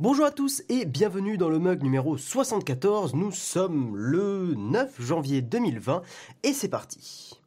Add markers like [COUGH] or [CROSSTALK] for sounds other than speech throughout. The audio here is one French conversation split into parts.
Bonjour à tous et bienvenue dans le mug numéro 74. Nous sommes le 9 janvier 2020 et c'est parti.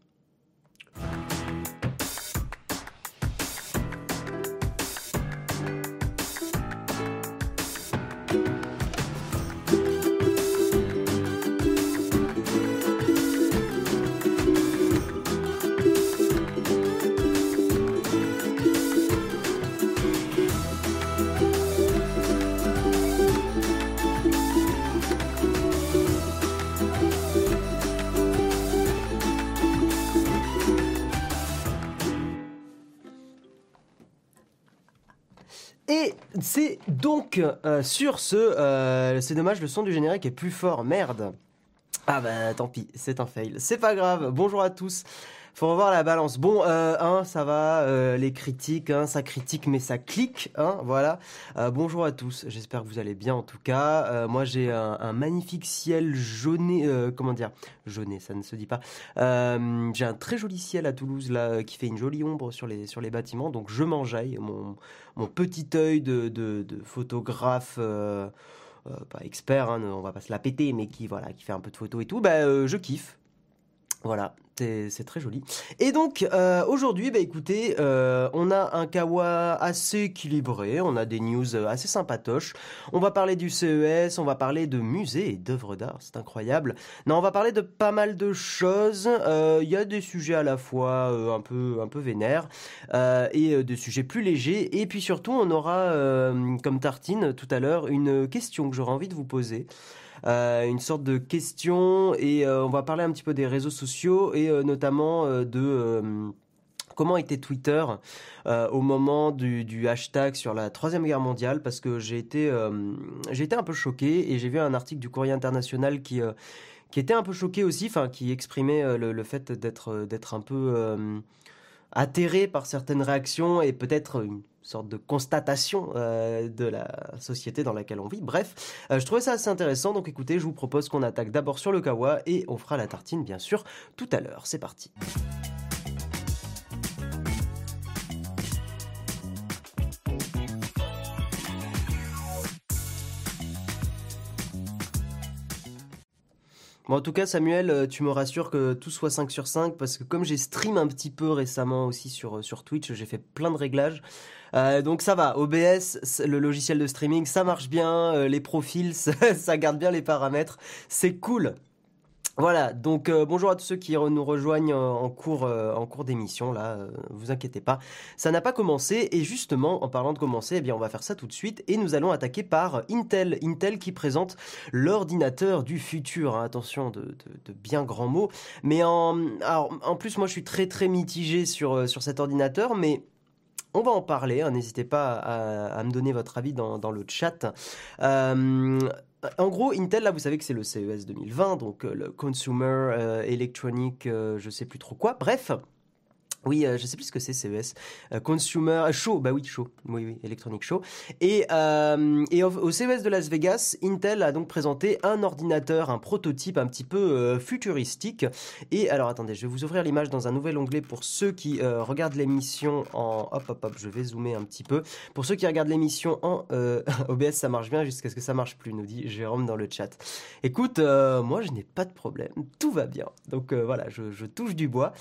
C'est donc euh, sur ce... euh, c'est dommage, le son du générique est plus fort, merde. Ah bah tant pis, c'est un fail. C'est pas grave, bonjour à tous. Faut revoir la balance. Bon, euh, hein, ça va, euh, les critiques, hein, ça critique mais ça clique, hein, voilà. Euh, bonjour à tous, j'espère que vous allez bien en tout cas. Euh, moi j'ai un, magnifique ciel jauné, comment dire, jauné, ça ne se dit pas. J'ai un très joli ciel à Toulouse là, qui fait une jolie ombre sur les, sur les bâtiments, donc je m'enjaille, mon, mon petit œil de, de, photographe... pas expert, hein, on va pas se la péter, mais qui voilà, qui fait un peu de photos et tout, bah, euh, je kiffe. Voilà, c'est très joli. Et donc euh, aujourd'hui, bah écoutez, euh, on a un kawa assez équilibré, on a des news euh, assez sympatoches. On va parler du CES, on va parler de musées et d'œuvres d'art, c'est incroyable. Non, on va parler de pas mal de choses. Euh, Il y a des sujets à la fois euh, un peu un peu vénères euh, et euh, des sujets plus légers. Et puis surtout, on aura euh, comme tartine tout à l'heure une question que j'aurais envie de vous poser. Euh, une sorte de question et euh, on va parler un petit peu des réseaux sociaux et euh, notamment de comment était Twitter au moment du, du hashtag sur la troisième guerre mondiale parce que j'ai été été un peu choqué et j'ai vu un article du Courrier international qui qui était un peu choqué aussi, enfin qui exprimait le, le fait d'être un peu atterré par certaines réactions et peut-être une sorte de constatation euh, de la société dans laquelle on vit. Bref, euh, je trouvais ça assez intéressant, donc écoutez, je vous propose qu'on attaque d'abord sur le kawa et on fera la tartine bien sûr tout à l'heure. C'est parti. Bon, en tout cas, Samuel, euh, tu me rassures que tout soit 5 sur 5 parce que comme j'ai stream un petit peu récemment aussi sur, sur Twitch, j'ai fait plein de réglages. Euh, donc ça va, OBS, le logiciel de streaming, ça marche bien, euh, les profils, [LAUGHS] ça, garde bien les paramètres, c'est cool. Voilà, donc euh, bonjour à tous ceux qui nous rejoignent en, cours, cours d'émission, là, euh, vous inquiétez pas, ça n'a pas commencé, et justement, en parlant de commencer, eh bien on va faire ça tout de suite, et nous allons attaquer par Intel, Intel qui présente l'ordinateur du futur, hein, attention de, bien grands mots, mais en, en plus moi je suis très très mitigé sur, sur cet ordinateur, mais on va en parler, hein, n'hésitez pas à, me donner votre avis dans, le chat. Euh, en gros, Intel, là, vous savez que c'est le CES 2020, donc euh, le Consumer euh, Electronic, je sais plus trop quoi. Bref. Oui, euh, je sais plus ce que c'est CES. Euh, Consumer euh, Show, bah oui, Show. Oui, oui, Electronic Show. Et, euh, au, CES de Las Vegas, Intel a donc présenté un ordinateur, un prototype un petit peu futuristique. Et alors, attendez, je vais vous ouvrir l'image dans un nouvel onglet pour ceux qui regardent l'émission en... Hop, hop, hop, je vais zoomer un petit peu. Pour ceux qui regardent l'émission en [LAUGHS] OBS, ça marche bien jusqu'à ce que ça marche plus, nous dit Jérôme dans le chat. Écoute, moi, je n'ai pas de problème. Tout va bien. Donc voilà, je, touche du bois.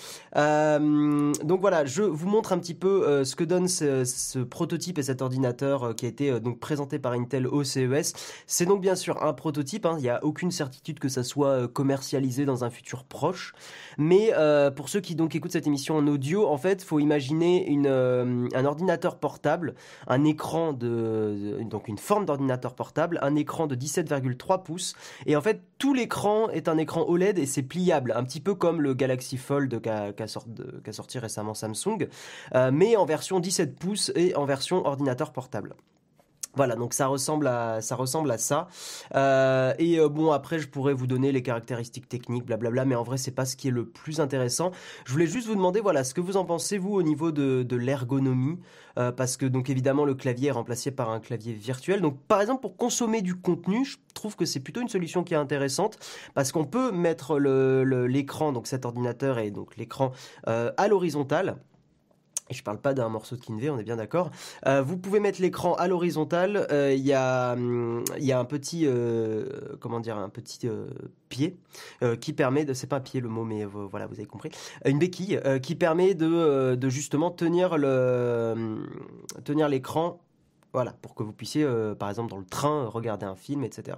Donc voilà, je vous montre un petit peu euh, ce que donne ce, prototype et cet ordinateur euh, qui a été euh, donc présenté par Intel au CES. C'est donc bien sûr un prototype, hein, il n'y a aucune certitude que ça soit euh, commercialisé dans un futur proche. Mais euh, pour ceux qui donc écoutent cette émission en audio, en fait, faut imaginer euh, un ordinateur portable, un écran de, donc une forme d'ordinateur portable, un écran de 17,3 pouces, et en fait tout l'écran est un écran OLED et c'est pliable, un petit peu comme le Galaxy Fold qu'a sorti récemment Samsung, euh, mais en version 17 pouces et en version ordinateur portable. Voilà, donc ça ressemble à ça ressemble à ça. Euh, et euh, bon, après, je pourrais vous donner les caractéristiques techniques, blablabla, mais en vrai, c'est pas ce qui est le plus intéressant. Je voulais juste vous demander, voilà, ce que vous en pensez vous au niveau de, de l'ergonomie, euh, parce que donc évidemment le clavier est remplacé par un clavier virtuel. Donc par exemple pour consommer du contenu, je trouve que c'est plutôt une solution qui est intéressante parce qu'on peut mettre l'écran, donc cet ordinateur et donc l'écran à l'horizontale. Et je parle pas d'un morceau de Kinvey, on est bien d'accord. Euh, vous pouvez mettre l'écran à l'horizontale. Euh, il y, a, hum, y a un petit, euh, comment dire, un petit pied qui permet de, c'est pas un pied le mot, mais voilà, vous avez compris, une béquille qui permet de, de justement tenir le, hum, tenir l'écran voilà, pour que vous puissiez, euh, par exemple, dans le train, regarder un film, etc.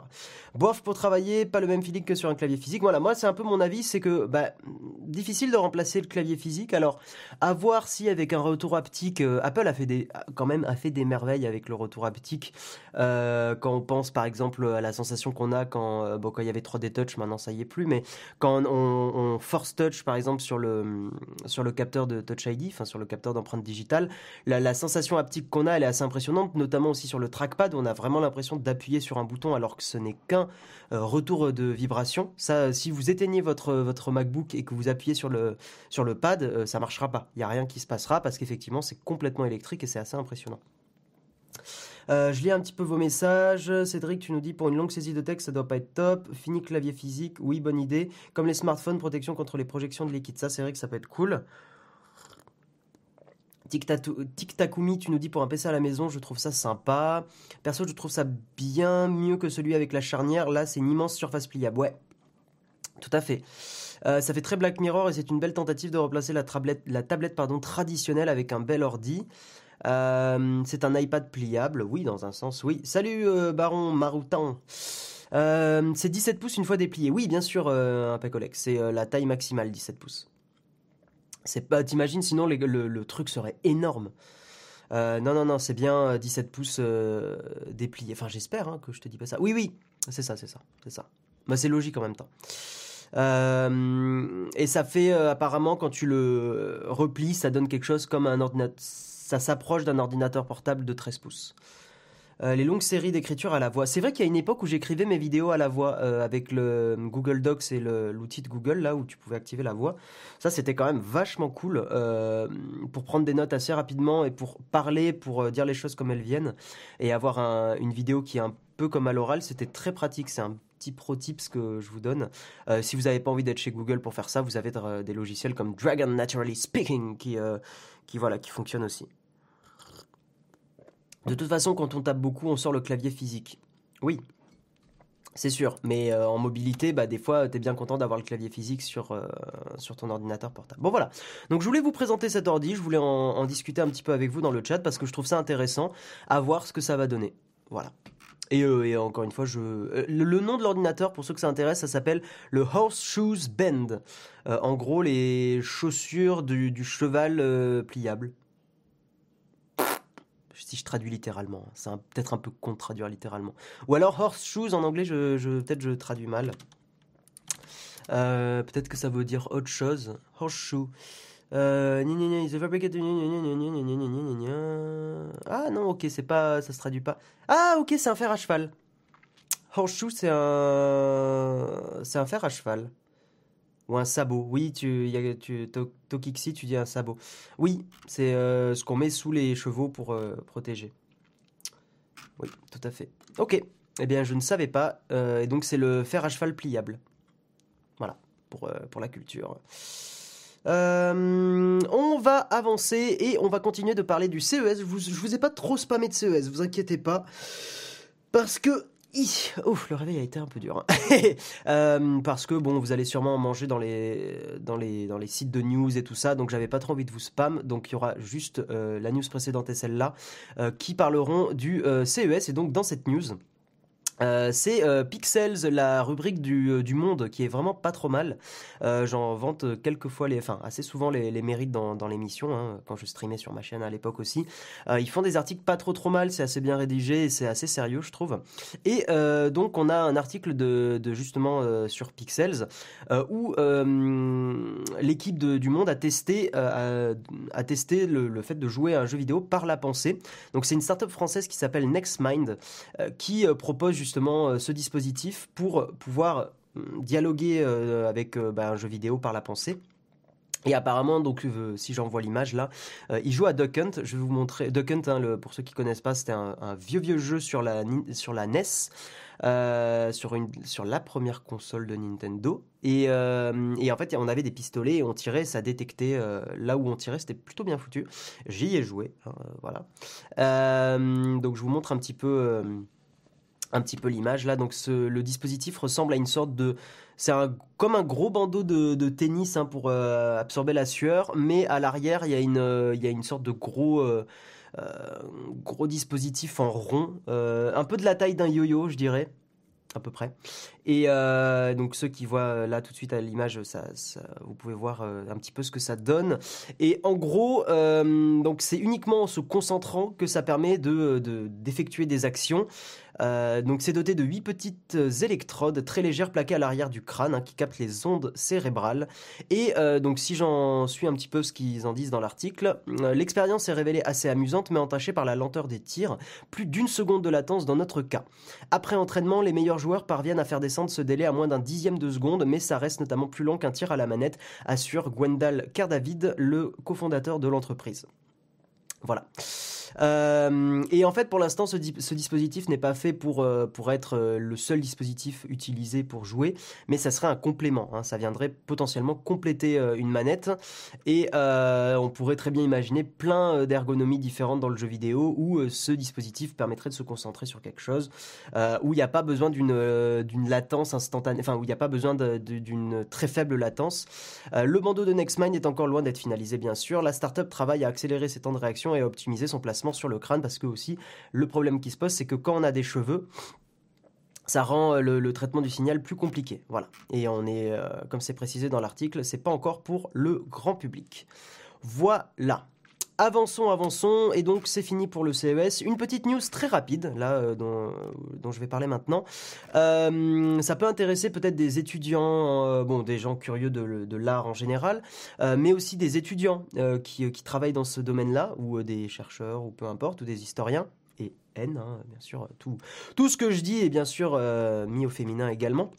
Bof pour travailler, pas le même feeling que sur un clavier physique. Voilà, moi, c'est un peu mon avis, c'est que, bah, difficile de remplacer le clavier physique. Alors, à voir si avec un retour haptique, euh, Apple a fait des, quand même, a fait des merveilles avec le retour haptique. Euh, quand on pense, par exemple, à la sensation qu'on a quand, bon, quand il y avait 3D Touch, maintenant ça y est plus, mais quand on, force touch, par exemple, sur le, sur le capteur de Touch ID, enfin, sur le capteur d'empreinte digitale, la, la sensation haptique qu'on a, elle est assez impressionnante notamment aussi sur le trackpad, on a vraiment l'impression d'appuyer sur un bouton alors que ce n'est qu'un euh, retour de vibration. Ça, si vous éteignez votre, votre MacBook et que vous appuyez sur le, sur le pad, euh, ça marchera pas. Il n'y a rien qui se passera parce qu'effectivement, c'est complètement électrique et c'est assez impressionnant. Euh, je lis un petit peu vos messages. Cédric, tu nous dis pour une longue saisie de texte, ça doit pas être top. Fini clavier physique, oui, bonne idée. Comme les smartphones, protection contre les projections de liquide. Ça, c'est vrai que ça peut être cool. Tic Takumi, tu nous dis pour un PC à la maison, je trouve ça sympa. Perso, je trouve ça bien mieux que celui avec la charnière. Là, c'est une immense surface pliable. Ouais, tout à fait. Euh, ça fait très Black Mirror et c'est une belle tentative de remplacer la tablette, pardon, traditionnelle avec un bel ordi. Euh, c'est un iPad pliable, oui, dans un sens, oui. Salut euh, Baron Maroutan. c'est 17 pouces une fois déplié. Oui, bien sûr, un Pecolec. C'est la taille maximale, 17 pouces. C'est pas, t'imagines, sinon le, truc serait énorme. Euh, non, non, non, c'est bien 17 euh, pouces euh, dépliés. Enfin, j'espère hein, que je te dis pas ça. Oui, oui, c'est ça, c'est ça, c'est ça. Bah, c'est logique en même temps. et ça fait apparemment quand tu le replies, ça donne quelque chose comme un ordinateur. Ça s'approche d'un ordinateur portable de 13 pouces. Euh, les longues séries d'écriture à la voix. C'est vrai qu'il y a une époque où j'écrivais mes vidéos à la voix euh, avec le Google Docs et l'outil de Google là où tu pouvais activer la voix. Ça c'était quand même vachement cool euh, pour prendre des notes assez rapidement et pour parler, pour dire les choses comme elles viennent et avoir une vidéo qui est un peu comme à l'oral. C'était très pratique. C'est un petit pro tips que je vous donne. si vous n'avez pas envie d'être chez Google pour faire ça, vous avez des logiciels comme Dragon Naturally Speaking qui, qui, voilà, qui fonctionnent aussi. De toute façon, quand on tape beaucoup, on sort le clavier physique. Oui, c'est sûr, mais euh, en mobilité, bah, des fois, tu es bien content d'avoir le clavier physique sur, euh, sur ton ordinateur portable. Bon voilà, donc je voulais vous présenter cet ordi, je voulais en, discuter un petit peu avec vous dans le chat parce que je trouve ça intéressant à voir ce que ça va donner. Voilà. Et, euh, encore une fois, le, nom de l'ordinateur, pour ceux que ça intéresse, ça s'appelle le Horseshoes Bend. en gros, les chaussures du cheval pliable si je traduis littéralement. C'est peut-être un peu con de traduire littéralement. Ou alors horseshoes en anglais, je, je peut-être je traduis mal. Euh, peut-être que ça veut dire autre chose. Horseshoe. Euh, ah non, ok, c'est pas, ça se traduit pas. Ah ok, c'est un fer à cheval. Horseshoe, c'est un, c'est un fer à cheval. Ou un sabot. Oui, tu, y a, tu, Tokixi, tu dis un sabot. Oui, c'est euh, ce qu'on met sous les chevaux pour euh, protéger. Oui, tout à fait. Ok. Eh bien, je ne savais pas. Euh, et donc, c'est le fer à cheval pliable. Voilà, pour, pour la culture. on va avancer et on va continuer de parler du CES. Je vous, je vous ai pas trop spammé de CES, vous inquiétez pas. Parce que Ouf, le réveil a été un peu dur. Hein. [LAUGHS] Euh, parce que bon, vous allez sûrement manger dans les, dans, les, sites de news et tout ça, donc j'avais pas trop envie de vous spam. Donc il y aura juste euh, la news précédente et celle-là euh, qui parleront du CES. Et donc dans cette news, euh, c'est euh, Pixels, la rubrique du, euh, du, monde qui est vraiment pas trop mal. J'en vante quelques fois, les, enfin assez souvent les, mérites dans, l'émission, hein, quand je streamais sur ma chaîne à l'époque aussi. ils font des articles pas trop trop mal, c'est assez bien rédigé c'est assez sérieux je trouve. Et donc on a un article de, justement sur Pixels où l'équipe du monde a testé, a testé le, le, fait de jouer à un jeu vidéo par la pensée. Donc c'est une startup française qui s'appelle NextMind qui propose justement euh, ce dispositif pour pouvoir hum, dialoguer euh, avec euh, bah, un jeu vidéo par la pensée. Et apparemment, donc, euh, si j'envoie l'image là, euh, il joue à Duck Hunt. Je vais vous montrer. Duck Hunt, hein, pour ceux qui connaissent pas, c'était un, vieux vieux jeu sur la sur la NES, euh, sur une sur la première console de Nintendo. Et, et en fait, on avait des pistolets et on tirait, ça détectait là où on tirait. C'était plutôt bien foutu. J'y ai joué, hein, voilà. donc, je vous montre un petit peu un petit peu l'image là. Donc ce, le dispositif ressemble à une sorte de, c'est comme un gros bandeau de, tennis hein, pour euh, absorber la sueur, mais à l'arrière il y a une, euh, il y a une sorte de gros, euh, gros dispositif en rond, un peu de la taille d'un yo-yo, je dirais à peu près. Et donc ceux qui voient là tout de suite à l'image, ça, vous pouvez voir un petit peu ce que ça donne. Et en gros, donc c'est uniquement en se concentrant que ça permet de d'effectuer des actions. Donc c'est doté de huit petites électrodes très légères plaquées à l'arrière du crâne hein, qui captent les ondes cérébrales. Et donc si j'en suis un petit peu ce qu'ils en disent dans l'article, l'expérience est révélée assez amusante mais entachée par la lenteur des tirs, plus d'une seconde de latence dans notre cas. Après entraînement, les meilleurs joueurs parviennent à faire descendre ce délai à moins d'un dixième de seconde, mais ça reste notamment plus long qu'un tir à la manette, assure Gwendal Cardavid, le cofondateur de l'entreprise. Voilà. Euh, et en fait, pour l'instant, ce, dispositif n'est pas fait pour, euh, être euh, le seul dispositif utilisé pour jouer, mais ça serait un complément. Hein. Ça viendrait potentiellement compléter une manette. Et on pourrait très bien imaginer plein d'ergonomies différentes dans le jeu vidéo où ce dispositif permettrait de se concentrer sur quelque chose, où il n'y a pas besoin d'une d'une latence instantanée, enfin, où il n'y a pas besoin d'une très faible latence. le bandeau de Nextmind est encore loin d'être finalisé, bien sûr. La startup travaille à accélérer ses temps de réaction et à optimiser son placement sur le crâne parce que aussi le problème qui se pose c'est que quand on a des cheveux ça rend euh, le, traitement du signal plus compliqué. Voilà. Et on est, euh, comme c'est précisé dans l'article, c'est pas encore pour le grand public. Voilà. Avançons, avançons, et donc c'est fini pour le CES. Une petite news très rapide, là, euh, dont, je vais parler maintenant. Euh, ça peut intéresser peut-être des étudiants, euh, des gens curieux de, l'art en général, mais aussi des étudiants qui, travaillent dans ce domaine-là, ou des chercheurs, ou peu importe, ou des historiens. Et N, hein, bien sûr, tout, tout ce que je dis est bien sûr mis au féminin également.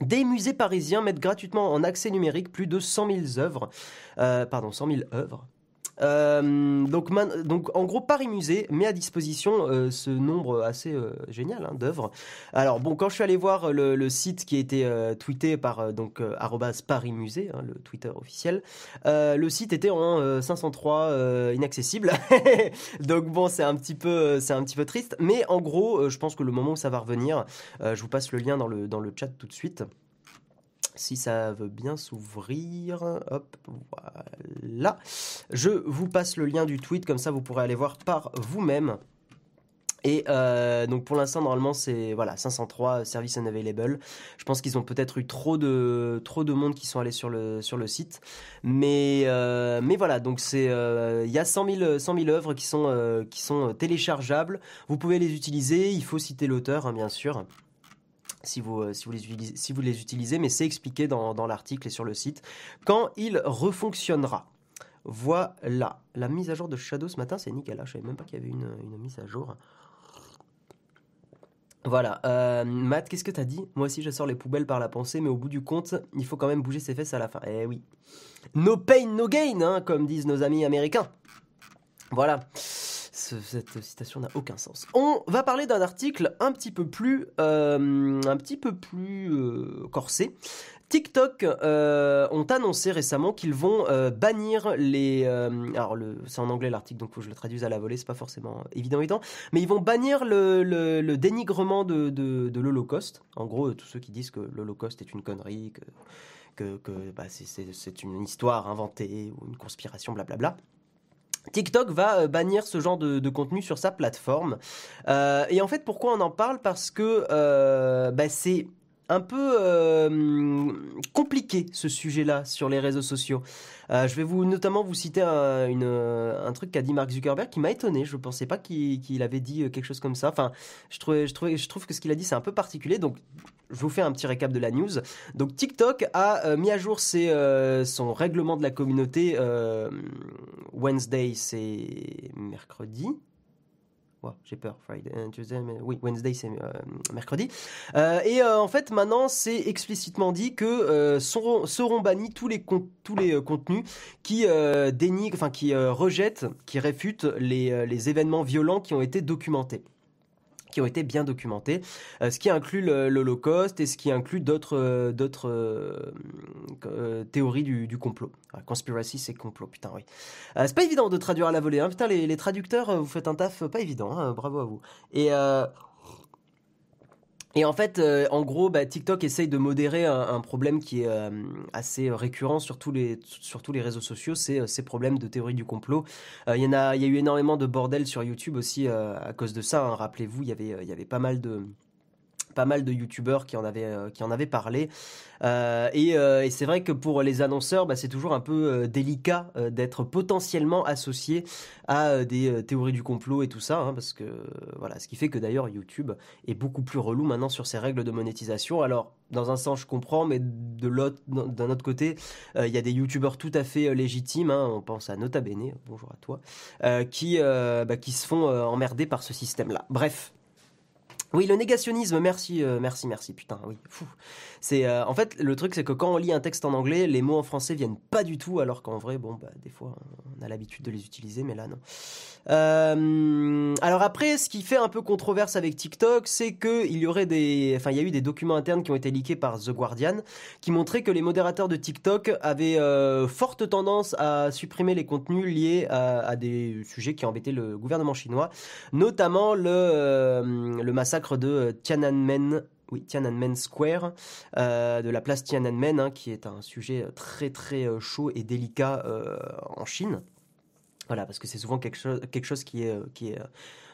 Des musées parisiens mettent gratuitement en accès numérique plus de 100 000 œuvres, pardon, 100 000 œuvres euh, donc, en gros, Paris Musée met à disposition euh, ce nombre assez euh, génial hein, d'œuvres. Alors, bon, quand je suis allé voir le, site qui a été tweeté par donc Paris Musée, hein, le Twitter officiel, le site était en 503 inaccessible. [LAUGHS] donc bon, c'est un petit peu, c'est un petit peu triste, mais en gros, je pense que le moment où ça va revenir, je vous passe le lien dans le dans le chat tout de suite si ça veut bien s'ouvrir. Hop, voilà. Je vous passe le lien du tweet, comme ça vous pourrez aller voir par vous-même. Et euh, donc pour l'instant normalement c'est voilà 503 services unavailable. Je pense qu'ils ont peut-être eu trop de monde qui sont allés sur le site, mais euh, mais voilà donc euh, il y a 100 000 100 000 œuvres qui sont qui sont téléchargeables. Vous pouvez les utiliser. Il faut citer l'auteur hein, bien sûr si vous, euh, si vous, les, utilisez, si vous les utilisez, mais c'est expliqué dans, dans l'article et sur le site, quand il refonctionnera. Voilà. La mise à jour de Shadow ce matin, c'est nickel. Hein. Je savais même pas qu'il y avait une, une, mise à jour. Voilà. Euh, Matt, qu'est-ce que t'as dit? Moi aussi, je sors les poubelles par la pensée, mais au bout du compte, il faut quand même bouger ses fesses à la fin. Eh oui. No pain, no gain, hein, comme disent nos amis américains. Voilà cette citation n'a aucun sens. On va parler d'un article un petit peu plus, euh, un petit peu plus euh, corsé. TikTok euh, ont annoncé récemment qu'ils vont bannir les. alors c'est en anglais l'article, donc faut que je le traduise à la volée, c'est pas forcément évident évident, mais ils vont bannir le, dénigrement de, l'Holocauste. En gros, tous ceux qui disent que l'Holocauste est une connerie, que, que, bah, c'est une histoire inventée ou une conspiration, blablabla. TikTok va euh, bannir ce genre de, contenu sur sa plateforme. Euh, et en fait, pourquoi on en parle? Parce que euh, bah, c'est un peu compliqué ce sujet-là sur les réseaux sociaux. je vais vous notamment vous citer un, un truc qu'a dit Mark Zuckerberg qui m'a étonné. Je ne pensais pas qu'il avait dit quelque chose comme ça. Enfin, je, trouvais, je, trouvais, je trouve que ce qu'il a dit c'est un peu particulier. Donc je vous fais un petit récap de la news. Donc TikTok a euh, mis à jour euh, son règlement de la communauté. Euh, Wednesday, c'est mercredi. J'ai peur. Friday, Tuesday, mais oui, Wednesday, c'est mercredi. et en fait, maintenant, c'est explicitement dit que seront, bannis tous les, contenus qui dénigrent, enfin, qui rejettent, qui réfutent les événements violents qui ont été documentés qui ont été bien documentés, euh, ce qui inclut l'Holocauste et ce qui inclut d'autres euh, euh, théories du, complot. Ah, conspiracy, c'est complot, putain, oui. c'est pas évident de traduire à la volée, hein. putain, les, traducteurs, vous faites un taf pas évident, hein. bravo à vous. Et et en fait, euh, en gros, bah, TikTok essaye de modérer un, problème qui est euh, assez récurrent sur tous les, réseaux sociaux, c'est euh, ces problèmes de théorie du complot. Il y a, eu énormément de bordel sur YouTube aussi à cause de ça. Hein. Rappelez-vous, il y avait pas mal de pas mal de youtubeurs qui en avaient euh, qui en avaient parlé. Euh, euh, et, c'est vrai que pour les annonceurs bah, c'est toujours un peu délicat d'être potentiellement associé à des théories du complot et tout ça hein, parce que voilà ce qui fait que d'ailleurs YouTube est beaucoup plus relou maintenant sur ses règles de monétisation. Alors dans un sens je comprends mais de l'autre d'un autre côté il y a des youtubeurs tout à fait légitimes hein, on pense à Nota Bene bonjour à toi qui bah, qui se font emmerder par ce système là bref oui, le négationnisme, merci, euh, merci, merci, putain, oui. C'est, euh, en fait, le truc, c'est que quand on lit un texte en anglais, les mots en français viennent pas du tout, alors qu'en vrai, bon, bah, des fois, on a l'habitude de les utiliser, mais là, non. Euh, alors après, ce qui fait un peu controverse avec TikTok, c'est que il y aurait des, enfin, il y a eu des documents internes qui ont été leakés par The Guardian, qui montraient que les modérateurs de TikTok avaient forte tendance à supprimer les contenus liés à, des sujets qui embêtaient le gouvernement chinois, notamment le, le massacre de euh, Tiananmen oui, Tiananmen Square, euh, de la place Tiananmen, hein, qui est un sujet très très euh, chaud et délicat en Chine. Voilà, parce que c'est souvent quelque chose, qui est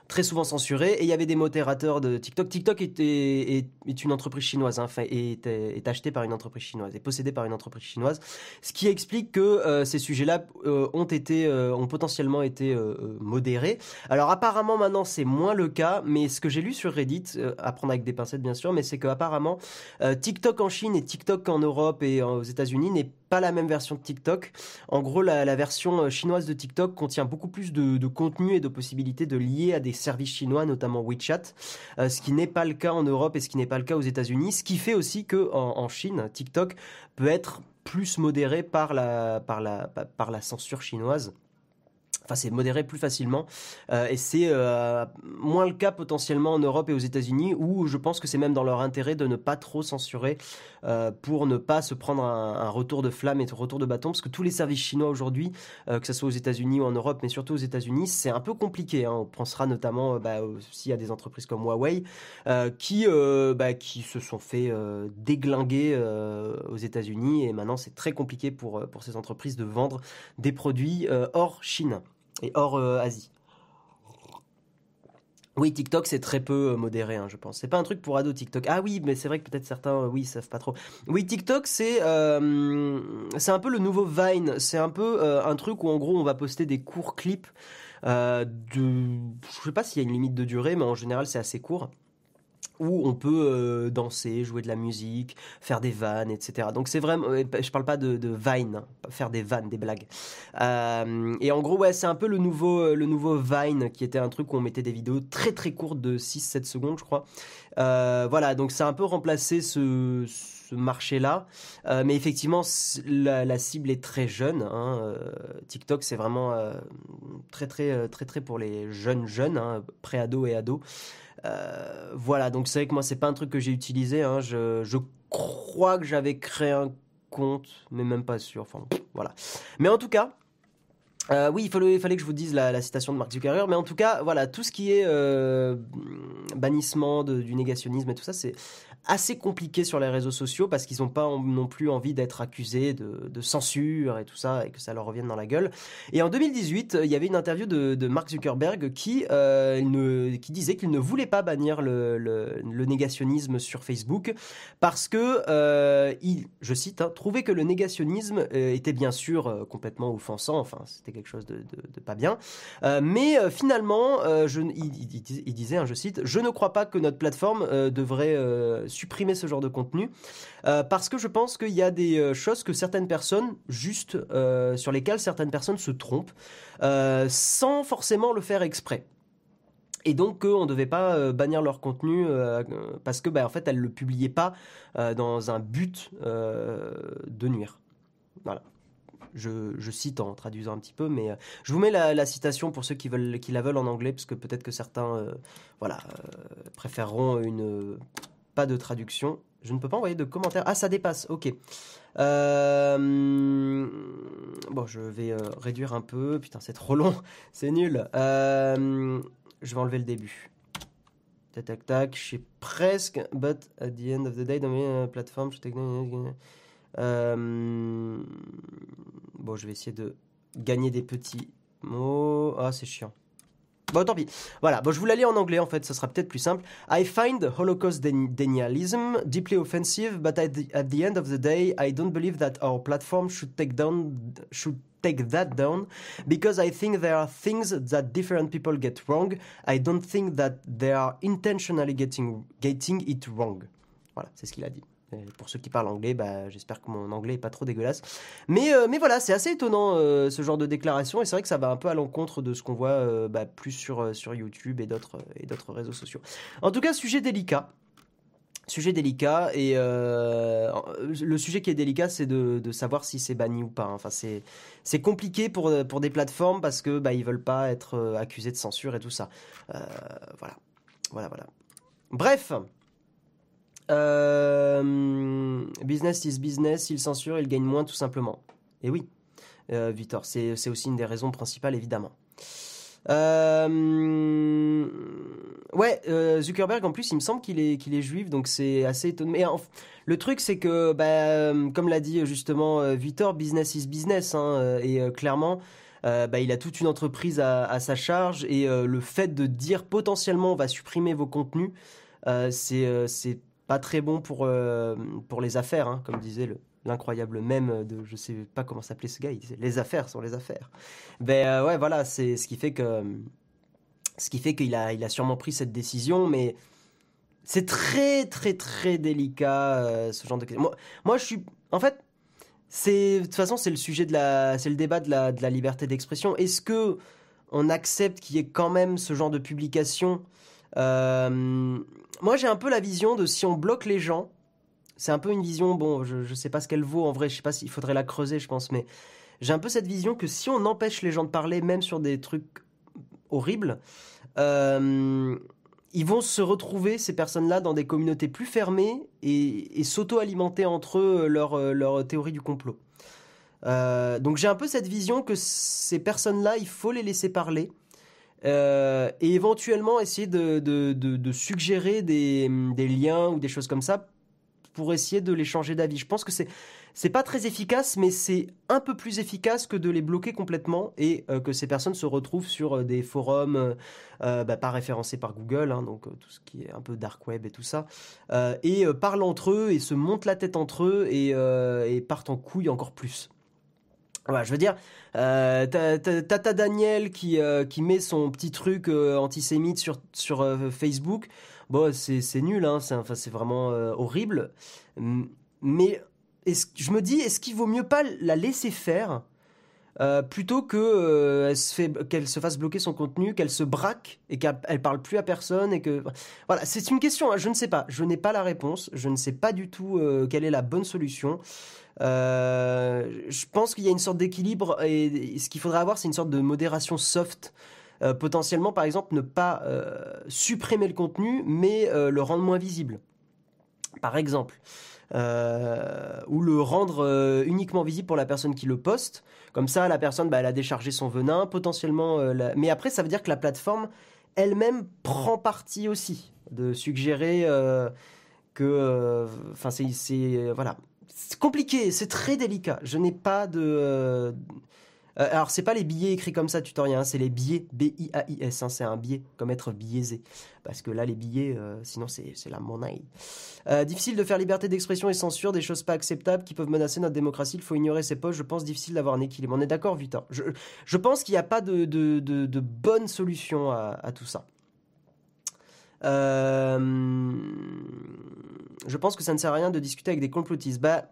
très souvent censuré. Et il y avait des modérateurs de TikTok. TikTok est, est, une entreprise chinoise, hein, est, est, acheté par une entreprise chinoise, est possédé par une entreprise chinoise. Ce qui explique que euh, ces sujets-là euh, ont été, euh, ont potentiellement été modérés. Alors apparemment maintenant c'est moins le cas, mais ce que j'ai lu sur Reddit, à prendre avec des pincettes bien sûr, mais c'est qu'apparemment TikTok en Chine et TikTok en Europe et aux États-Unis n'est pas la même version de TikTok. En gros, la, version chinoise de TikTok contient beaucoup plus de, contenu et de possibilités de lier à des services chinois, notamment WeChat, euh, ce qui n'est pas le cas en Europe et ce qui n'est pas le cas aux États-Unis, ce qui fait aussi que en, Chine, TikTok peut être plus modéré par la censure chinoise. Enfin, c'est modéré plus facilement. Euh, et c'est euh, moins le cas potentiellement en Europe et aux États-Unis, où je pense que c'est même dans leur intérêt de ne pas trop censurer euh, pour ne pas se prendre un, retour de flamme et un retour de bâton, parce que tous les services chinois aujourd'hui, que ce soit aux États-Unis ou en Europe, mais surtout aux États-Unis, c'est un peu compliqué. Hein. On pensera notamment bah, aussi à des entreprises comme Huawei, qui, bah, qui se sont fait déglinguer aux États-Unis, et maintenant c'est très compliqué pour, pour ces entreprises de vendre des produits hors Chine et hors euh, Asie. Oui, TikTok, c'est très peu euh, modéré, hein, je pense. C'est pas un truc pour ados TikTok. Ah oui, mais c'est vrai que peut-être certains, euh, oui, savent pas trop. Oui, TikTok, c'est un peu le nouveau Vine. C'est un peu un truc où en gros on va poster des courts clips de, je sais pas s'il y a une limite de durée, mais en général c'est assez court où on peut euh, danser, jouer de la musique, faire des vannes, etc. Donc c'est vraiment, euh, je parle pas de, Vine, hein, faire des vannes, des blagues. Euh, et en gros, ouais, c'est un peu le nouveau, le nouveau Vine, qui était un truc où on mettait des vidéos très très courtes de 6-7 secondes, je crois. voilà, donc a un peu remplacé ce, marché-là. mais effectivement, la, cible est très jeune. Hein. TikTok, c'est vraiment très très très très pour les jeunes jeunes, hein, pré-ados et ados. Euh, voilà, donc c'est vrai que moi, c'est pas un truc que j'ai utilisé. Hein. Je, crois que j'avais créé un compte, mais même pas sûr. Enfin, voilà. Mais en tout cas, euh, oui, il fallait, que je vous dise la, citation de Mark Zuckerberg, mais en tout cas, voilà, tout ce qui est euh, bannissement du négationnisme et tout ça, c'est assez compliqué sur les réseaux sociaux parce qu'ils n'ont pas non plus envie d'être accusés de, censure et tout ça et que ça leur revienne dans la gueule. Et en 2018, il y avait une interview de, Mark Zuckerberg qui, euh, ne, qui disait qu'il ne voulait pas bannir le, négationnisme sur Facebook parce que, euh, il, je cite, hein, trouvait que le négationnisme euh, était bien sûr complètement offensant, enfin c'était quelque chose de, pas bien, mais finalement, je, il, disait, hein, je cite, je ne crois pas que notre plateforme devrait supprimer ce genre de contenu euh, parce que je pense qu'il y a des euh, choses que certaines personnes, juste euh, sur lesquelles certaines personnes se trompent, sans forcément le faire exprès. et donc qu'on ne devait pas bannir leur contenu parce que bah, en fait elles le publiaient pas dans un but de nuire. Voilà. Je, cite en traduisant un petit peu, mais je vous mets la, citation pour ceux qui, veulent, qui la veulent en anglais, parce que peut-être que certains voilà, préféreront une, pas de traduction. Je ne peux pas envoyer de commentaires. Ah, ça dépasse, ok. Euh, bon, je vais euh, réduire un peu. Putain, c'est trop long. [LAUGHS] C'est nul. Euh, je vais enlever le début. Tac, tac, tac. Je suis presque. But at the end of the day, dans mes plateformes, je Bon, je vais essayer de gagner des petits mots. Ah, c'est chiant. Bon, tant pis. Voilà, bon, je vous la lis en anglais en fait, ça sera peut-être plus simple. I find Holocaust denialism deeply offensive, but at the, at the, end of the day, I don't believe that our platform should take down should take that down because I think there are things that different people get wrong. I don't think that they are intentionally getting getting it wrong. Voilà, c'est ce qu'il a dit pour ceux qui parlent anglais, bah, j'espère que mon anglais est pas trop dégueulasse. Mais, euh, voilà, c'est assez étonnant euh, ce genre de déclaration et c'est vrai que ça va un peu à l'encontre de ce qu'on voit euh, bah, plus sur, YouTube et d'autres réseaux sociaux. En tout cas, sujet délicat. Sujet délicat et le sujet qui est délicat, c'est de, savoir si c'est banni ou pas. Enfin, c'est compliqué pour des plateformes parce que bah veulent pas être accusés de censure et tout ça. voilà, voilà, voilà. Bref. Euh, business is business, il censure, il gagne moins tout simplement. Et oui, euh, Victor, c'est aussi une des raisons principales évidemment. Euh, ouais, Zuckerberg en plus, il me semble qu'il est, juif, donc c'est assez étonnant. Mais le truc, c'est que, bah, comme l'a dit justement Victor, business is business, hein, et clairement, bah, il a toute une entreprise à sa charge, et le fait de dire potentiellement on va supprimer vos contenus, c'est pas très bon pour, euh, pour les affaires, hein, comme disait l'incroyable même de je sais pas comment s'appelait ce gars, il disait les affaires sont les affaires. Ben euh, ouais, voilà, c'est ce qui fait que ce qui fait qu'il a il a sûrement pris cette décision, mais c'est très très très délicat euh, ce genre de moi, moi je suis en fait c'est de toute façon c'est le sujet de la c'est le débat de la de la liberté d'expression. Est-ce que on accepte qu'il y ait quand même ce genre de publication moi, j'ai un peu la vision de si on bloque les gens, c'est un peu une vision, bon, je, ne sais pas ce qu'elle vaut en vrai, je sais pas s'il faudrait la creuser, je pense, mais j'ai un peu cette vision que si on empêche les gens de parler, même sur des trucs horribles, euh, ils vont se retrouver, ces personnes-là, dans des communautés plus fermées et, s'auto-alimenter entre eux leur, leur théorie du complot. Euh, donc j'ai un peu cette vision que ces personnes-là, il faut les laisser parler. Euh, et éventuellement essayer de, de, de, suggérer des, des, liens ou des choses comme ça pour essayer de les changer d'avis. Je pense que c'est c'est pas très efficace, mais c'est un peu plus efficace que de les bloquer complètement et euh, que ces personnes se retrouvent sur euh, des forums bah, pas référencés par Google, hein, donc tout ce qui est un peu dark web et tout ça, et parlent entre eux et se montent la tête entre eux et, et partent en couille encore plus. Voilà, je veux dire, euh, Tata Daniel qui, euh, qui met son petit truc euh, antisémite sur, sur Facebook. Bon, c'est nul, hein, c'est enfin, vraiment horrible. Mais je me dis, est-ce qu'il vaut mieux pas la laisser faire plutôt que qu'elle se fasse bloquer son contenu, qu'elle se braque et qu'elle parle plus à personne et que voilà, c'est une question. Hein, je ne sais pas, je n'ai pas la réponse, je ne sais pas du tout quelle est la bonne solution. Euh, je pense qu'il y a une sorte d'équilibre et, ce qu'il faudrait avoir, c'est une sorte de modération soft. Euh, potentiellement, par exemple, ne pas euh, supprimer le contenu, mais le rendre moins visible. Par exemple. ou le rendre uniquement visible pour la personne qui le poste. Comme ça, la personne, bah, elle a déchargé son venin, potentiellement. Mais après, ça veut dire que la plateforme elle-même prend parti aussi de suggérer que. Enfin, c'est. Voilà c'est compliqué, c'est très délicat. Je n'ai pas de. Euh, euh, alors, c'est pas les billets écrits comme ça, tutoriel, hein, c'est les billets B-I-A-I-S. Hein, c'est un billet, comme être biaisé. Parce que là, les billets, euh, sinon, c'est la monnaie. difficile de faire liberté d'expression et censure, des choses pas acceptables qui peuvent menacer notre démocratie. Il faut ignorer ces poches. Je pense difficile d'avoir un équilibre. On est d'accord, Victor je, je, pense qu'il n'y a pas de, de, de, bonne solution à, à tout ça. Euh, je pense que ça ne sert à rien de discuter avec des complotistes. Bah,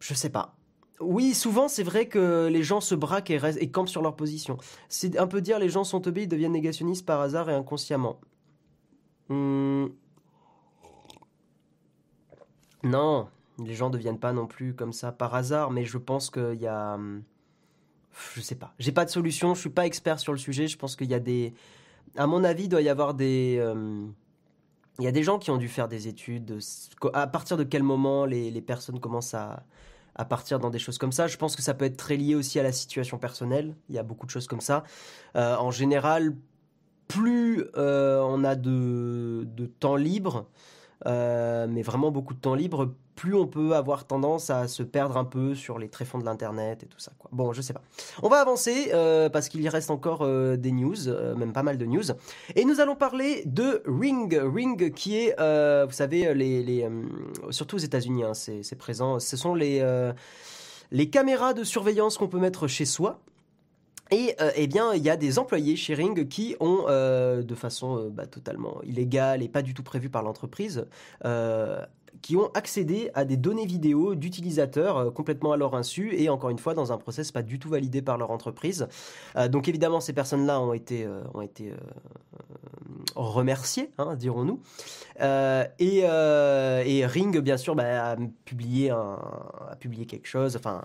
je sais pas. Oui, souvent c'est vrai que les gens se braquent et, campent sur leur position. C'est un peu dire les gens sont teubés, ils deviennent négationnistes par hasard et inconsciemment. Hmm. Non, les gens ne deviennent pas non plus comme ça par hasard, mais je pense qu'il y a... Hmm, je sais pas. J'ai pas de solution, je suis pas expert sur le sujet, je pense qu'il y a des... À mon avis, il doit y avoir des... Euh, il y a des gens qui ont dû faire des études. À partir de quel moment les personnes commencent à, à partir dans des choses comme ça. Je pense que ça peut être très lié aussi à la situation personnelle. Il y a beaucoup de choses comme ça. Euh, en général, plus euh, on a de, de temps libre, euh, mais vraiment beaucoup de temps libre, plus on peut avoir tendance à se perdre un peu sur les tréfonds de l'internet et tout ça. Bon, je sais pas. On va avancer euh, parce qu'il y reste encore euh, des news, même pas mal de news, et nous allons parler de Ring, Ring qui est, vous savez, les surtout aux États-Unis, hein, c'est présent. Ce sont les les caméras de surveillance qu'on peut mettre chez soi. Et euh, eh bien, il y a des employés chez Ring qui ont, euh, de façon euh, bah, totalement illégale et pas du tout prévue par l'entreprise, qui ont accédé à des données vidéo d'utilisateurs euh, complètement à leur insu et encore une fois dans un process pas du tout validé par leur entreprise. Euh, donc évidemment ces personnes-là ont été, euh, ont été remerciées, hein, dirons-nous. Et, Ring bien sûr bah, a publié un, a publié quelque chose, enfin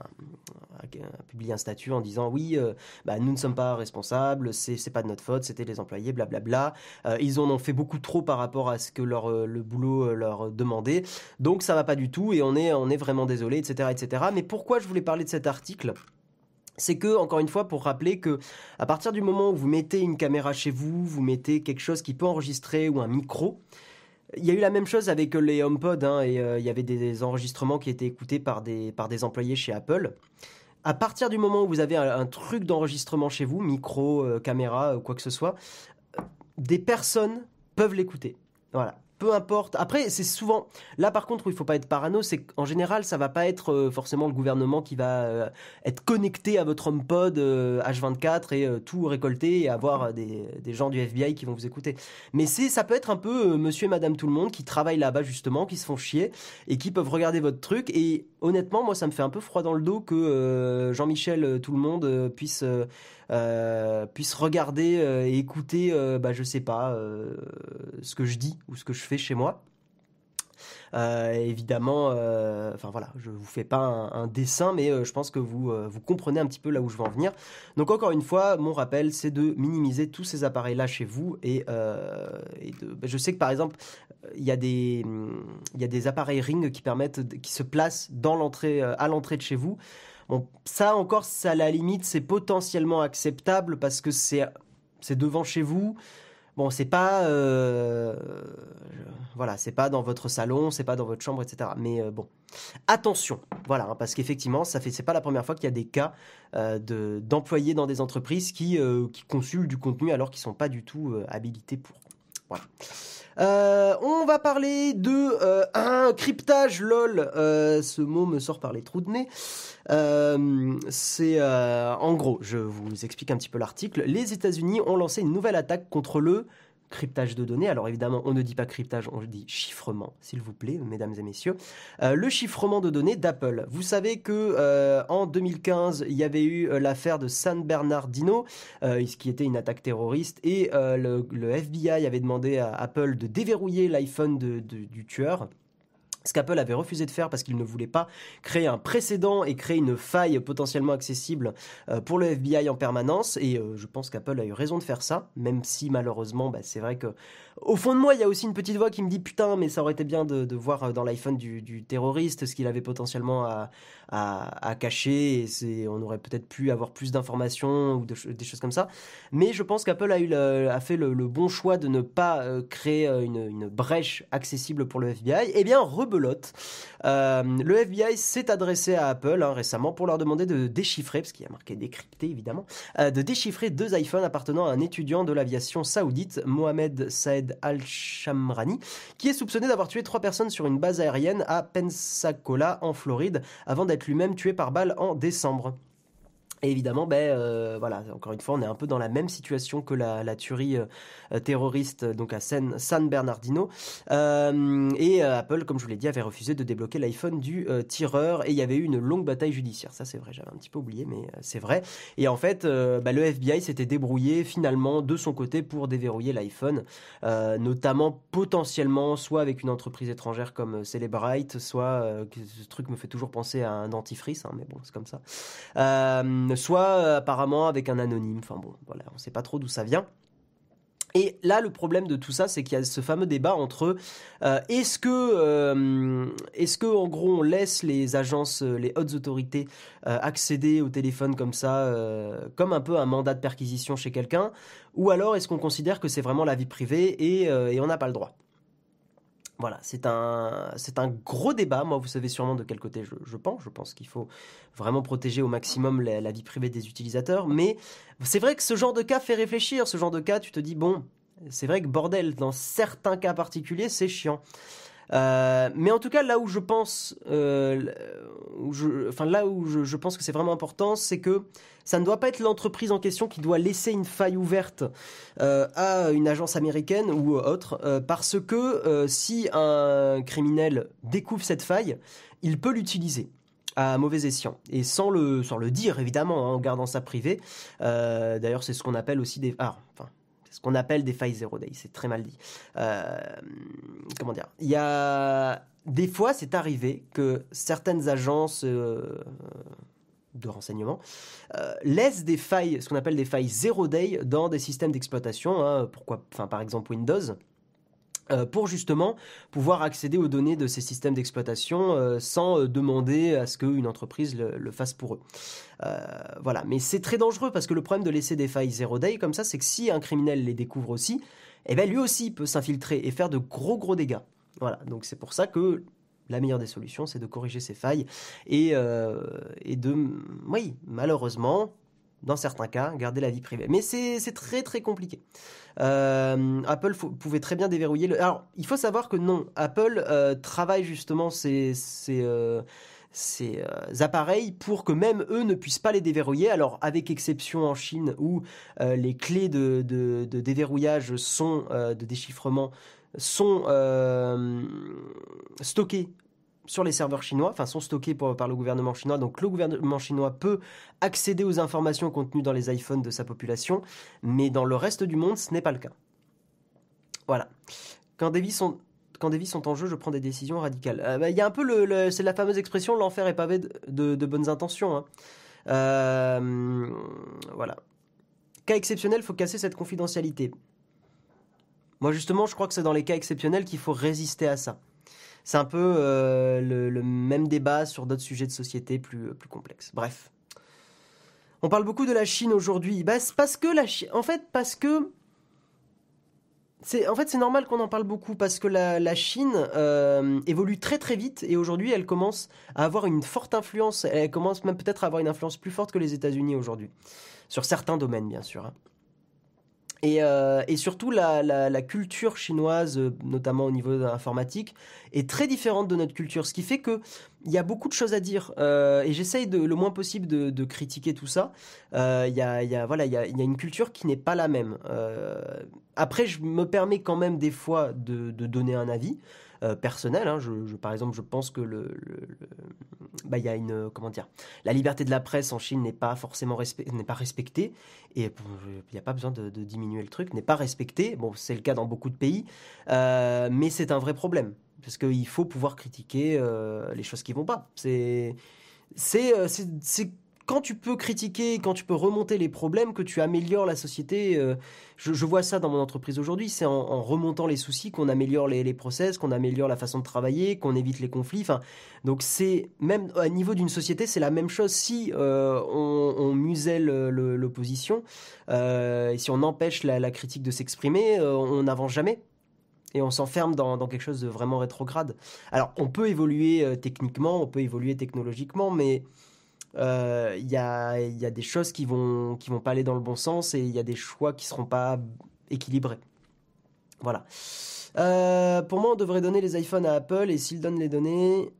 a publié un statut en disant oui, bah, nous ne sommes pas responsables, c'est pas de notre faute, c'était les employés, blablabla. ils en ont fait beaucoup trop par rapport à ce que le boulot leur demandait. Donc ça va pas du tout et on est, on est vraiment désolé, etc., etc. Mais pourquoi je voulais parler de cet article? C'est que, encore une fois, pour rappeler que à partir du moment où vous mettez une caméra chez vous, vous mettez quelque chose qui peut enregistrer ou un micro, il y a eu la même chose avec les HomePod, hein, et euh, il y avait des enregistrements qui étaient écoutés par des, par des employés chez Apple. À partir du moment où vous avez un, truc d'enregistrement chez vous, micro, euh, caméra, quoi que ce soit, des personnes peuvent l'écouter. Voilà peu importe. Après, c'est souvent. Là, par contre, où il faut pas être parano, c'est qu'en général, ça va pas être euh, forcément le gouvernement qui va euh, être connecté à votre HomePod H24 euh, et tout récolter et avoir des, des, gens du FBI qui vont vous écouter. Mais c'est, ça peut être un peu monsieur et madame tout le monde qui travaillent là-bas justement, qui se font chier et qui peuvent regarder votre truc. Et honnêtement, moi, ça me fait un peu froid dans le dos que Jean-Michel tout le monde puisse euh, puisse regarder euh, et écouter, euh, bah, je sais pas, ce que je dis ou ce que je fais chez moi. Évidemment, enfin voilà, je vous fais pas un, dessin, mais je pense que vous, vous comprenez un petit peu là où je veux en venir. Donc encore une fois, mon rappel, c'est de minimiser tous ces appareils-là chez vous et, bah, je sais que par exemple, il y a des, appareils Ring qui permettent, qui se placent dans l'entrée, à l'entrée de chez vous. Ça encore, ça à la limite, c'est potentiellement acceptable parce que c'est devant chez vous. Bon, c'est pas euh, voilà, c'est pas dans votre salon, c'est pas dans votre chambre, etc. Mais euh, bon, attention, voilà, hein, parce qu'effectivement, ça fait c'est pas la première fois qu'il y a des cas euh, de d'employés dans des entreprises qui qui consultent du contenu alors qu'ils sont pas du tout habilités pour. Voilà. Euh, on va parler de euh, un cryptage lol. Euh, ce mot me sort par les trous de nez. c'est en gros, je vous explique un petit peu l'article. Les États-Unis ont lancé une nouvelle attaque contre le cryptage de données. Alors évidemment, on ne dit pas cryptage, on dit chiffrement, s'il vous plaît, mesdames et messieurs. Euh, le chiffrement de données d'Apple. Vous savez que euh, en 2015, il y avait eu euh, l'affaire de San Bernardino, qui était une attaque terroriste, et le, FBI avait demandé à Apple de déverrouiller l'iPhone du tueur ce qu'Apple avait refusé de faire parce qu'il ne voulait pas créer un précédent et créer une faille potentiellement accessible euh, pour le FBI en permanence. Et euh, je pense qu'Apple a eu raison de faire ça, même si malheureusement, bah, c'est vrai que au fond de moi, il y a aussi une petite voix qui me dit putain, mais ça aurait été bien de, voir euh, dans l'iPhone du, terroriste ce qu'il avait potentiellement à, cacher. Et on aurait peut-être pu avoir plus d'informations ou des choses comme ça. Mais je pense qu'Apple a, eu a fait le, bon choix de ne pas créer une, brèche accessible pour le FBI. Eh bien, Euh, le FBI s'est adressé à Apple hein, récemment pour leur demander de déchiffrer, parce qu'il y a marqué décrypter évidemment, euh, de déchiffrer deux iPhones appartenant à un étudiant de l'aviation saoudite, Mohamed Saed Al-Shamrani, qui est soupçonné d'avoir tué trois personnes sur une base aérienne à Pensacola en Floride, avant d'être lui-même tué par balle en décembre. Évidemment, ben euh, voilà, encore une fois, on est un peu dans la même situation que la, tuerie euh, terroriste donc à San, San Bernardino. Euh, et Apple, comme je vous l'ai dit, avait refusé de débloquer l'iPhone du tireur. Et il y avait eu une longue bataille judiciaire. Ça, c'est vrai, j'avais un petit peu oublié, mais c'est vrai. Et en fait, ben, le FBI s'était débrouillé finalement de son côté pour déverrouiller l'iPhone, notamment potentiellement soit avec une entreprise étrangère comme Celebrite, soit ce truc me fait toujours penser à un dentifrice, hein, mais bon, c'est comme ça soit euh, apparemment avec un anonyme. Enfin bon, voilà, on ne sait pas trop d'où ça vient. Et là, le problème de tout ça, c'est qu'il y a ce fameux débat entre euh, est-ce que, euh, est-ce que, en gros, on laisse les agences, les hautes autorités accéder au téléphone comme ça, comme un peu un mandat de perquisition chez quelqu'un, ou alors est-ce qu'on considère que c'est vraiment la vie privée et, et on n'a pas le droit? Voilà, c'est un, c'est un gros débat. Moi, vous savez sûrement de quel côté je, pense. Je pense qu'il faut vraiment protéger au maximum la, vie privée des utilisateurs. Mais c'est vrai que ce genre de cas fait réfléchir. Ce genre de cas, tu te dis, bon, c'est vrai que bordel, dans certains cas particuliers, c'est chiant. Euh, mais en tout cas, là où je pense, euh, enfin là où je, pense que c'est vraiment important, c'est que ça ne doit pas être l'entreprise en question qui doit laisser une faille ouverte euh, à une agence américaine ou autre, parce que si un criminel découvre cette faille, il peut l'utiliser à mauvais escient et sans le sans le dire évidemment hein, en gardant ça privé. D'ailleurs, c'est ce qu'on appelle aussi des ah, enfin ce qu'on appelle des failles zero day. C'est très mal dit. Euh, comment dire? Il y a des fois, c'est arrivé que certaines agences euh, de renseignement euh, laissent des failles, ce qu'on appelle des failles zero day, dans des systèmes d'exploitation. Hein, par exemple Windows. Euh, pour justement pouvoir accéder aux données de ces systèmes d'exploitation euh, sans euh, demander à ce qu'une entreprise le, fasse pour eux. voilà, mais c'est très dangereux parce que le problème de laisser des failles zero day comme ça, c'est que si un criminel les découvre aussi, eh ben lui aussi peut s'infiltrer et faire de gros gros dégâts. Voilà, donc c'est pour ça que la meilleure des solutions, c'est de corriger ces failles et, et de, oui, malheureusement, dans certains cas, garder la vie privée. Mais c'est très très compliqué. Euh, Apple pouvait très bien déverrouiller le. Alors, il faut savoir que non, Apple euh, travaille justement ces, euh, appareils pour que même eux ne puissent pas les déverrouiller. Alors, avec exception en Chine où les clés de, déverrouillage sont de déchiffrement sont stockées sur les serveurs chinois, enfin sont stockés par le gouvernement chinois. Donc le gouvernement chinois peut accéder aux informations contenues dans les iPhones de sa population, mais dans le reste du monde, ce n'est pas le cas. Voilà. Quand des vies sont en jeu, je prends des décisions radicales. Euh, bah, il y a un peu le, c'est la fameuse expression l'enfer est pavé de, bonnes intentions. Hein. Euh, voilà. Cas exceptionnel, faut casser cette confidentialité. Moi justement, je crois que c'est dans les cas exceptionnels qu'il faut résister à ça. C'est un peu euh, le, même débat sur d'autres sujets de société plus, plus complexes. Bref. On parle beaucoup de la Chine aujourd'hui. Bah, parce que la Chine. En fait, parce que. C'est, en fait, c'est normal qu'on en parle beaucoup parce que la, Chine euh, évolue très très vite et aujourd'hui elle commence à avoir une forte influence. Elle commence même peut-être à avoir une influence plus forte que les États-Unis aujourd'hui. Sur certains domaines, bien sûr. Hein. Euh, et, surtout, la, culture chinoise, euh, notamment au niveau informatique, est très différente de notre culture. Ce qui fait qu'il y a beaucoup de choses à dire. Euh, et j'essaye le moins possible de, critiquer tout ça. Il y, a, voilà, y, a, une culture qui n'est pas la même. après, je me permets quand même des fois de donner un avis. Euh, personnel. Hein. Je, par exemple, je pense que le, bah, y a une comment dire, la liberté de la presse en Chine n'est pas forcément n'est pas respectée et il n'y a pas besoin de, diminuer le truc, n'est pas respectée. Bon, c'est le cas dans beaucoup de pays, euh, mais c'est un vrai problème parce qu'il faut pouvoir critiquer euh, les choses qui vont pas. C'est c'est quand tu peux critiquer, quand tu peux remonter les problèmes, que tu améliores la société. Euh, je, vois ça dans mon entreprise aujourd'hui. C'est en, remontant les soucis qu'on améliore les, process, qu'on améliore la façon de travailler, qu'on évite les conflits. Donc c'est même à niveau d'une société, c'est la même chose. Si euh, on, muselle l'opposition, euh, et si on empêche la, critique de s'exprimer, on n'avance jamais et on s'enferme dans, quelque chose de vraiment rétrograde. Alors, on peut évoluer techniquement, on peut évoluer technologiquement, mais il euh, y, a, y, a, des choses qui vont qui vont pas aller dans le bon sens et il y a des choix qui seront pas équilibrés. Voilà. Euh, pour moi, on devrait donner les iPhones à Apple et s'ils donnent les données,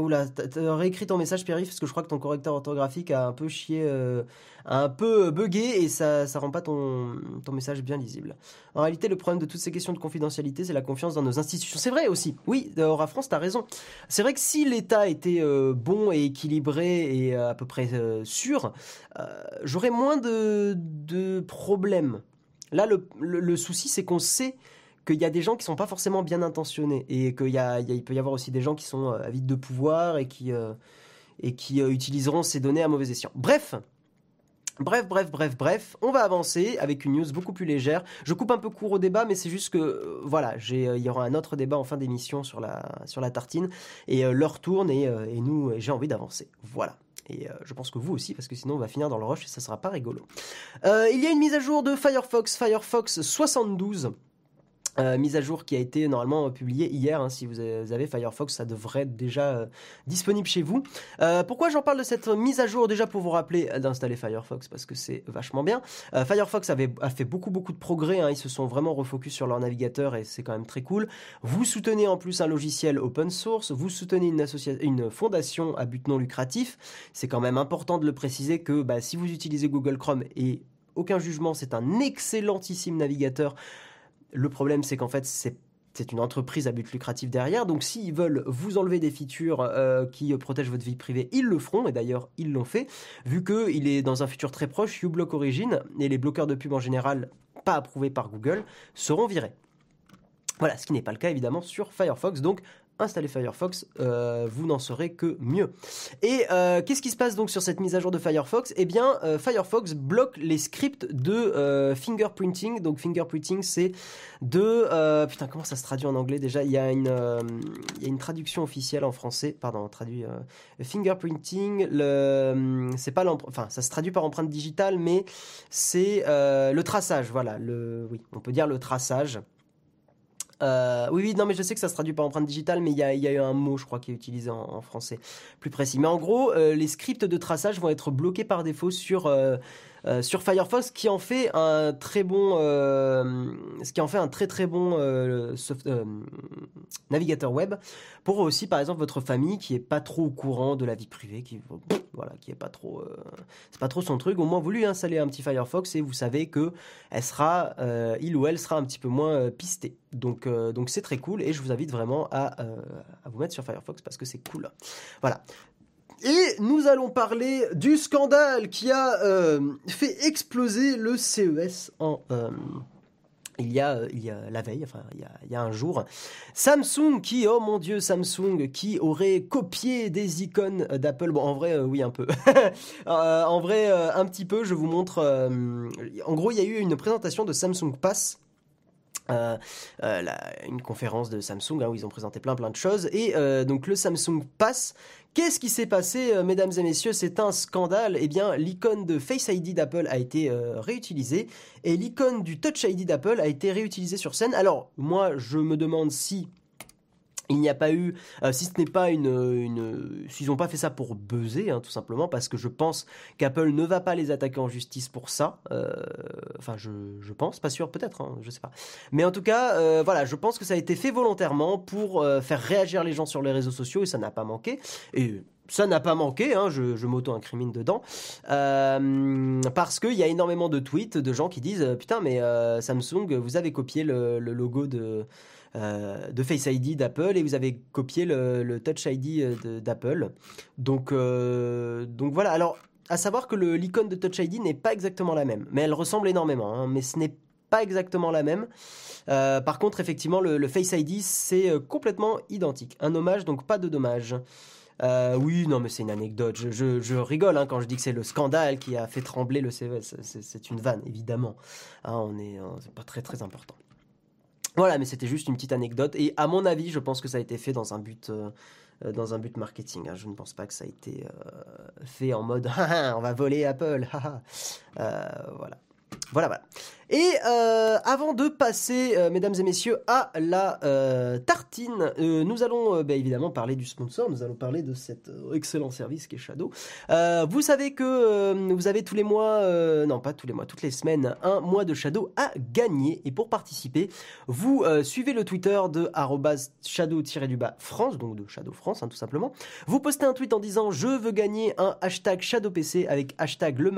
Oula, t'as réécrit ton message, Pierre parce que je crois que ton correcteur orthographique a un peu chié, euh, un peu bugué et ça, ça rend pas ton, ton message bien lisible. En réalité, le problème de toutes ces questions de confidentialité, c'est la confiance dans nos institutions. C'est vrai aussi. Oui, Aura France, t'as raison. C'est vrai que si l'État était euh, bon et équilibré et à peu près sûr, j'aurais moins de, de problèmes. Là, le, le souci, c'est qu'on sait qu'il y a des gens qui sont pas forcément bien intentionnés et qu'il y a, il peut y avoir aussi des gens qui sont euh, avides de pouvoir et qui, euh, et qui euh, utiliseront ces données à mauvais escient. Bref, Bref, bref, bref, bref, on va avancer avec une news beaucoup plus légère. Je coupe un peu court au débat, mais c'est juste que voilà, il y aura un autre débat en fin d'émission sur la, sur la tartine et l'heure tourne et, et nous, j'ai envie d'avancer. Voilà. Et je pense que vous aussi, parce que sinon on va finir dans le rush et ça sera pas rigolo. il y a une mise à jour de Firefox, Firefox 72. Euh, mise à jour qui a été normalement publiée hier. Hein, si vous avez Firefox, ça devrait être déjà euh, disponible chez vous. Euh, pourquoi j'en parle de cette mise à jour? Déjà pour vous rappeler d'installer Firefox parce que c'est vachement bien. Firefox avait, a fait beaucoup beaucoup de progrès. Hein, ils se sont vraiment refocus sur leur navigateur et c'est quand même très cool. Vous soutenez en plus un logiciel open source. Vous soutenez une, une fondation à but non lucratif. C'est quand même important de le préciser que bah, si vous utilisez Google Chrome et aucun jugement, c'est un excellentissime navigateur. Le problème, c'est qu'en fait, c'est une entreprise à but lucratif derrière. Donc s'ils veulent vous enlever des features euh, qui protègent votre vie privée, ils le feront. Et d'ailleurs, ils l'ont fait. Vu qu'il est dans un futur très proche, uBlock Origin et les bloqueurs de pub en général pas approuvés par Google seront virés. Voilà, ce qui n'est pas le cas évidemment sur Firefox. Donc installez Firefox, euh, vous n'en saurez que mieux. Et euh, qu'est-ce qui se passe donc sur cette mise à jour de Firefox? Eh bien, euh, Firefox bloque les scripts de fingerprinting. Donc fingerprinting, c'est de... putain, comment ça se traduit en anglais déjà? Il y, a une, il y a une traduction officielle en français. Pardon, on traduit... fingerprinting, le, c'est pas enfin, ça se traduit par empreinte digitale, mais c'est le traçage. Voilà, le, oui, on peut dire le traçage. Euh, oui, oui, non, mais je sais que ça se traduit par empreinte digitale, mais il y a, eu un mot, je crois, qui est utilisé en, français plus précis. Mais en gros, euh, les scripts de traçage vont être bloqués par défaut sur euh, euh, sur Firefox qui en fait un très bon euh, ce qui en fait un très très bon euh, navigateur web pour aussi par exemple votre famille qui est pas trop au courant de la vie privée qui voilà qui est pas trop c'est pas trop son truc. Au moins vous lui installez un petit Firefox et vous savez que elle sera il ou elle sera un petit peu moins pistée donc donc c'est très cool et je vous invite vraiment à vous mettre sur Firefox parce que c'est cool. Voilà et nous allons parler du scandale qui a euh, fait exploser le CES. Euh, il y, a, il y a la veille, enfin il y a, un jour, Samsung qui, oh mon dieu, Samsung qui aurait copié des icônes d'Apple. Bon, en vrai, euh, oui, un peu. [LAUGHS] en vrai, un petit peu. Je vous montre. en gros, il y a eu une présentation de Samsung Pass euh, euh, une conférence de Samsung hein, où ils ont présenté plein plein de choses et euh, donc le Samsung Pass Qu'est-ce qui s'est passé, mesdames et messieurs? C'est un scandale. Eh bien, l'icône de Face ID d'Apple a été réutilisée et l'icône du Touch ID d'Apple a été réutilisée sur scène. Alors, moi, je me demande si il n'y a pas eu, euh, si ce n'est pas une, une s'ils n'ont pas fait ça pour buzzer, hein, tout simplement, parce que je pense qu'Apple ne va pas les attaquer en justice pour ça. Euh, enfin, je, je, pense, pas sûr, peut-être, hein, je sais pas. Mais en tout cas, euh, voilà, je pense que ça a été fait volontairement pour faire réagir les gens sur les réseaux sociaux et ça n'a pas manqué. Et ça n'a pas manqué, hein, je, m'auto-incrimine dedans, parce qu'il y a énormément de tweets de gens qui disent putain mais Samsung, vous avez copié le, le logo de euh, de Face ID d'Apple et vous avez copié le, Touch ID euh, d'Apple. Donc, euh, donc voilà. Alors, à savoir que l'icône de Touch ID n'est pas exactement la même, mais elle ressemble énormément. Hein, mais ce n'est pas exactement la même. par contre, effectivement, le, Face ID, c'est complètement identique. Un hommage, donc pas de dommage. oui, non, mais c'est une anecdote. Je, rigole hein, quand je dis que c'est le scandale qui a fait trembler le CES. C'est une vanne, évidemment. Hein, on est, c'est pas très très important. Voilà, mais c'était juste une petite anecdote. Et à mon avis, je pense que ça a été fait dans un but, euh, euh, dans un but marketing. Hein. Je ne pense pas que ça a été euh, fait en mode [LAUGHS] on va voler Apple. [LAUGHS] voilà. Voilà, voilà. Et euh, avant de passer, euh, mesdames et messieurs, à la euh, tartine, nous allons bah, évidemment parler du sponsor, nous allons parler de cet excellent service qui est Shadow. Vous savez que vous avez tous les mois, non pas tous les mois, toutes les semaines, un mois de Shadow à gagner. Et pour participer, vous suivez le Twitter de arobase shadow-du-bas France, donc de Shadow France hein, tout simplement. Vous postez un tweet en disant je veux gagner un hashtag ShadowPC avec hashtag le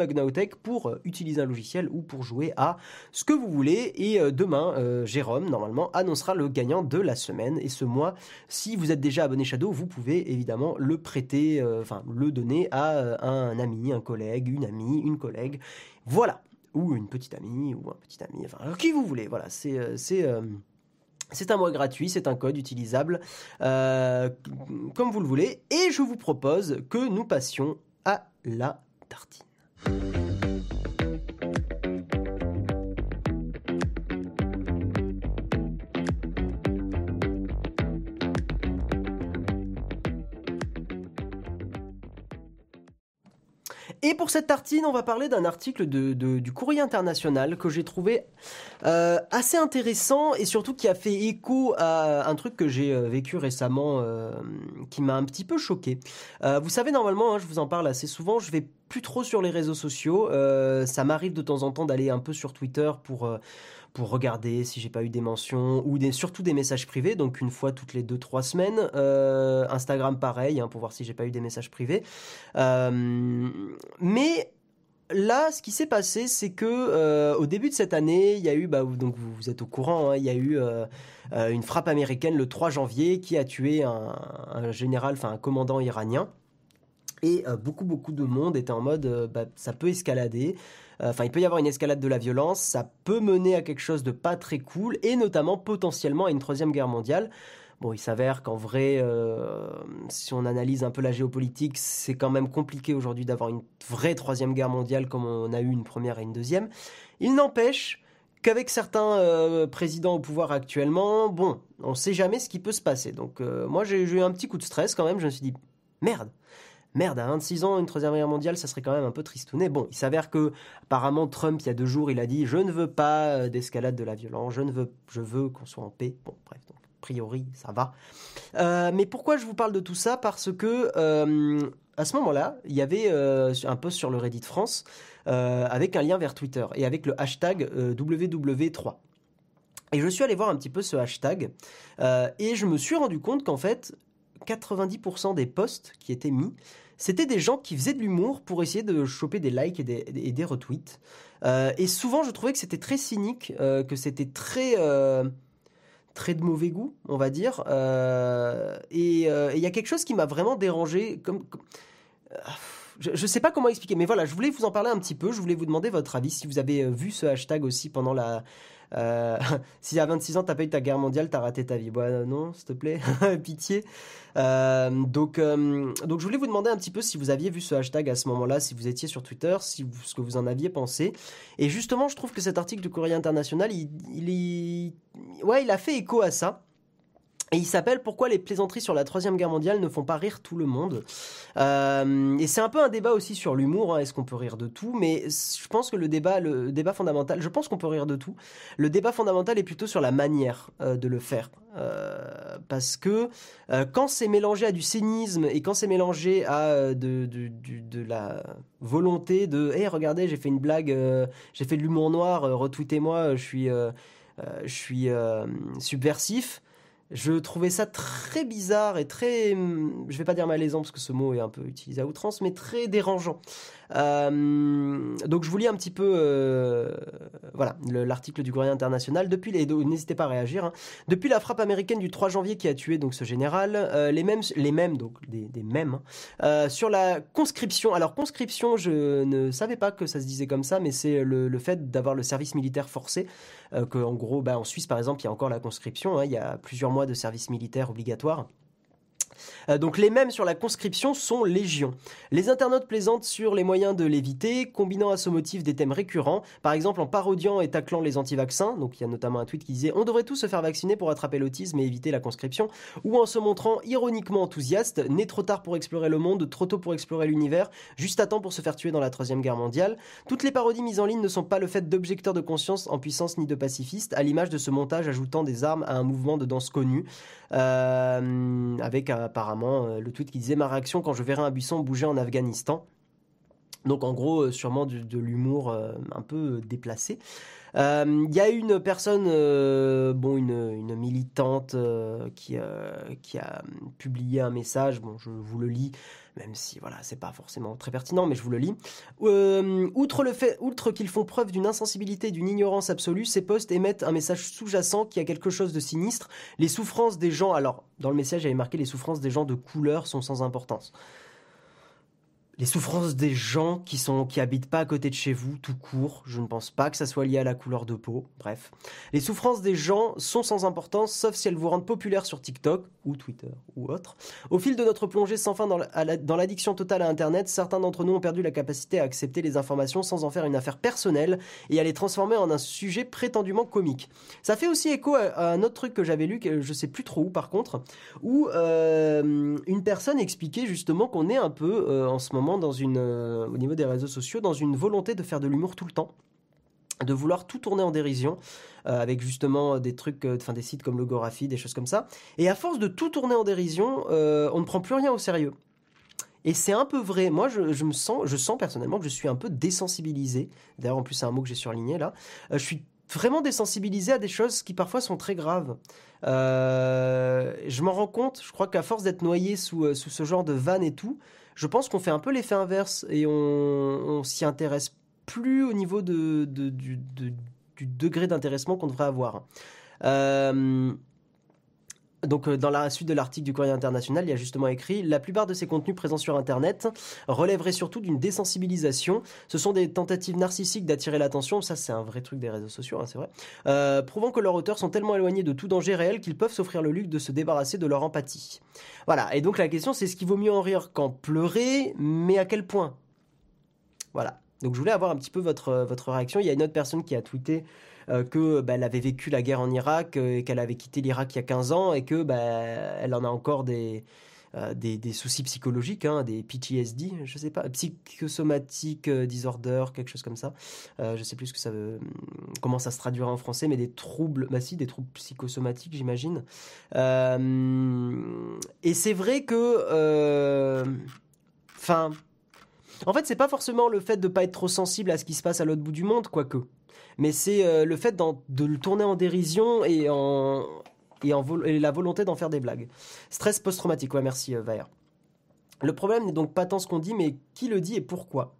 pour utiliser un logiciel ou pour jouer à ce que vous voulez. Et euh, demain, euh, Jérôme, normalement, annoncera le gagnant de la semaine. Et ce mois, si vous êtes déjà abonné Shadow, vous pouvez évidemment le prêter, euh, enfin le donner à un ami, un collègue, une amie, une collègue. Voilà. Ou une petite amie, ou un petit ami, enfin qui vous voulez. Voilà, c'est... c'est c'est un mois gratuit, c'est un code utilisable comme vous le voulez. Et je vous propose que nous passions à la tartine. Et pour cette tartine, on va parler d'un article du Courrier International que j'ai trouvé euh, assez intéressant et surtout qui a fait écho à un truc que j'ai euh, vécu récemment euh, qui m'a un petit peu choqué. Vous savez, normalement, hein, je vous en parle assez souvent, je vais plus trop sur les réseaux sociaux. Ça m'arrive de temps en temps d'aller un peu sur Twitter pour... pour regarder si j'ai pas eu des mentions ou surtout des messages privés, donc une fois toutes les deux trois semaines. Euh, Instagram pareil, hein, pour voir si j'ai pas eu des messages privés. Euh, mais là, ce qui s'est passé, c'est que euh, au début de cette année, il y a eu, bah, donc vous, êtes au courant, hein, il y a eu une frappe américaine le 3 janvier qui a tué un général, enfin un commandant iranien. Et euh, beaucoup, beaucoup de monde était en mode, euh, bah, ça peut escalader. Euh, Enfin, il peut y avoir une escalade de la violence, ça peut mener à quelque chose de pas très cool, et notamment potentiellement à une troisième guerre mondiale. Bon, il s'avère qu'en vrai, si on analyse un peu la géopolitique, c'est quand même compliqué aujourd'hui d'avoir une vraie troisième guerre mondiale comme on a eu une première et une deuxième. Il n'empêche qu'avec certains présidents au pouvoir actuellement, bon, on ne sait jamais ce qui peut se passer. Donc moi, j'ai eu un petit coup de stress quand même. Je me suis dit, merde, Merde, à 26 ans, une troisième guerre mondiale, ça serait quand même un peu tristouné. Bon, il s'avère que, apparemment, Trump, il y a deux jours, il a dit Je ne veux pas euh, d'escalade de la violence, je ne veux, je veux qu'on soit en paix. Bon, bref, donc, a priori, ça va. Euh, mais pourquoi je vous parle de tout ça? Parce que, euh, à ce moment-là, il y avait un post sur le Reddit France avec un lien vers Twitter et avec le hashtag euh, WW3. Et je suis allé voir un petit peu ce hashtag et je me suis rendu compte qu'en fait, 90% des posts qui étaient mis, c'était des gens qui faisaient de l'humour pour essayer de choper des likes et des, et des retweets. Euh, et souvent, je trouvais que c'était très cynique, euh, que c'était très, euh, très de mauvais goût, on va dire. Et il y a quelque chose qui m'a vraiment dérangé. Comme, comme- je ne sais pas comment expliquer, mais voilà, je voulais vous en parler un petit peu. Je voulais vous demander votre avis si vous avez vu ce hashtag aussi pendant la. Euh, [LAUGHS] si à 26 ans t'as pas eu ta guerre mondiale, t'as raté ta vie. Bon, euh, non, s'il te plaît, [LAUGHS] pitié. Euh, donc, euh, donc je voulais vous demander un petit peu si vous aviez vu ce hashtag à ce moment-là, si vous étiez sur Twitter, si ce que vous en aviez pensé. Et justement, je trouve que cet article du Courrier International, il, il, ouais, il a fait écho à ça. Et il s'appelle Pourquoi les plaisanteries sur la Troisième Guerre mondiale ne font pas rire tout le monde Euh, Et c'est un peu un débat aussi sur l'humour. hein. Est-ce qu'on peut rire de tout? Mais je pense que le débat, le débat fondamental, je pense qu'on peut rire de tout. Le débat fondamental est plutôt sur la manière euh, de le faire. Euh, parce que quand c'est mélangé à du cynisme et quand c'est mélangé à de, de, la volonté de Hé, regardez, j'ai fait une blague, j'ai fait de l'humour noir, retweetez-moi, je suis, je suis subversif. Je trouvais ça très bizarre et très, hum, je vais pas dire malaisant parce que ce mot est un peu utilisé à outrance, mais très dérangeant. Euh, donc je vous lis un petit peu, euh, voilà, le- l'article du Courrier International. Depuis n'hésitez pas à réagir. hein. Depuis la frappe américaine du 3 janvier qui a tué donc ce général, euh, les mêmes, les mêmes donc des, mêmes hein, sur la conscription. Alors conscription, je ne savais pas que ça se disait comme ça, mais c'est le, fait d'avoir le service militaire forcé. Que en gros, bah, en Suisse par exemple, il y a encore la conscription. hein, il y a plusieurs mois de service militaire obligatoire. Euh, donc les mêmes sur la conscription sont légion. Les internautes plaisantent sur les moyens de l'éviter, combinant à ce motif des thèmes récurrents, par exemple en parodiant et taclant les anti-vaccins, donc il y a notamment un tweet qui disait on devrait tous se faire vacciner pour attraper l'autisme et éviter la conscription, ou en se montrant ironiquement enthousiaste, né trop tard pour explorer le monde, trop tôt pour explorer l'univers, juste à temps pour se faire tuer dans la troisième guerre mondiale. Toutes les parodies mises en ligne ne sont pas le fait d'objecteurs de conscience en puissance ni de pacifistes, à l'image de ce montage ajoutant des armes à un mouvement de danse connu, euh, avec apparemment euh, le tweet qui disait ma réaction quand je verrai un buisson bouger en Afghanistan. Donc en gros, euh, sûrement de, l'humour un peu déplacé. Il y a une personne, bon, une, militante qui, qui a publié un message, bon, je vous le lis, même si voilà, c'est pas forcément très pertinent, mais je vous le lis. Euh, outre le fait, outre qu'ils font preuve d'une insensibilité, d'une ignorance absolue, ces posts émettent un message sous-jacent qui a quelque chose de sinistre. Les souffrances des gens, alors dans le message, j'avais marqué les souffrances des gens de couleur sont sans importance les souffrances des gens qui sont qui habitent pas à côté de chez vous tout court. Je ne pense pas que ça soit lié à la couleur de peau. Bref, les souffrances des gens sont sans importance, sauf si elles vous rendent populaire sur TikTok ou Twitter ou autre. Au fil de notre plongée sans fin dans l'addiction totale à Internet, certains d'entre nous ont perdu la capacité à accepter les informations sans en faire une affaire personnelle et à les transformer en un sujet prétendument comique. Ça fait aussi écho à, un autre truc que j'avais lu, que je sais plus trop où par contre, où euh, une personne expliquait justement qu'on est un peu euh, en ce moment euh, au niveau des réseaux sociaux dans une volonté de faire de l'humour tout le temps de vouloir tout tourner en dérision euh, avec justement des trucs euh, enfin des sites comme Logographie des choses comme ça. Et à force de tout tourner en dérision on ne prend plus rien au sérieux. Et c'est un peu vrai. Moi je, me sens je sens personnellement que je suis un peu désensibilisé. D'ailleurs en plus c'est un mot que j'ai surligné là. Je suis vraiment désensibilisé à des choses qui parfois sont très graves. je m'en rends compte, je crois qu'à force d'être noyé sous, sous ce genre de vannes et tout, je pense qu'on fait un peu l'effet inverse et on, s'y intéresse plus au niveau du, degré d'intéressement qu'on devrait avoir. Euh, donc euh, dans la suite de l'article du Courrier international, il y a justement écrit la plupart de ces contenus présents sur Internet relèveraient surtout d'une désensibilisation. Ce sont des tentatives narcissiques d'attirer l'attention. Ça, c'est un vrai truc des réseaux sociaux, hein, c'est vrai. Euh, prouvant que leurs auteurs sont tellement éloignés de tout danger réel qu'ils peuvent s'offrir le luxe de se débarrasser de leur empathie. Voilà. Et donc la question, c'est ce qu'il vaut mieux en rire qu'en pleurer, mais à quel point? Voilà. Donc je voulais avoir un petit peu votre votre réaction. Il y a une autre personne qui a tweeté euh, que bah, avait vécu la guerre en Irak euh, et qu'elle avait quitté l'Irak il y a 15 ans et que bah, en a encore des, euh, des, soucis psychologiques, hein, des PTSD, je sais pas, psychosomatique disorder, quelque chose comme ça. Euh, je sais plus ce que ça veut, comment ça se traduira en français, mais des troubles, bah si, des troubles psychosomatiques, j'imagine. et c'est vrai que, enfin, en fait, c'est pas forcément le fait de pas être trop sensible à ce qui se passe à l'autre bout du monde, quoique mais c'est euh, le fait de le tourner en dérision et en et, la volonté d'en faire des blagues. Stress post-traumatique, ouais, merci euh, Le problème n'est donc pas tant ce qu'on dit, mais qui le dit et pourquoi?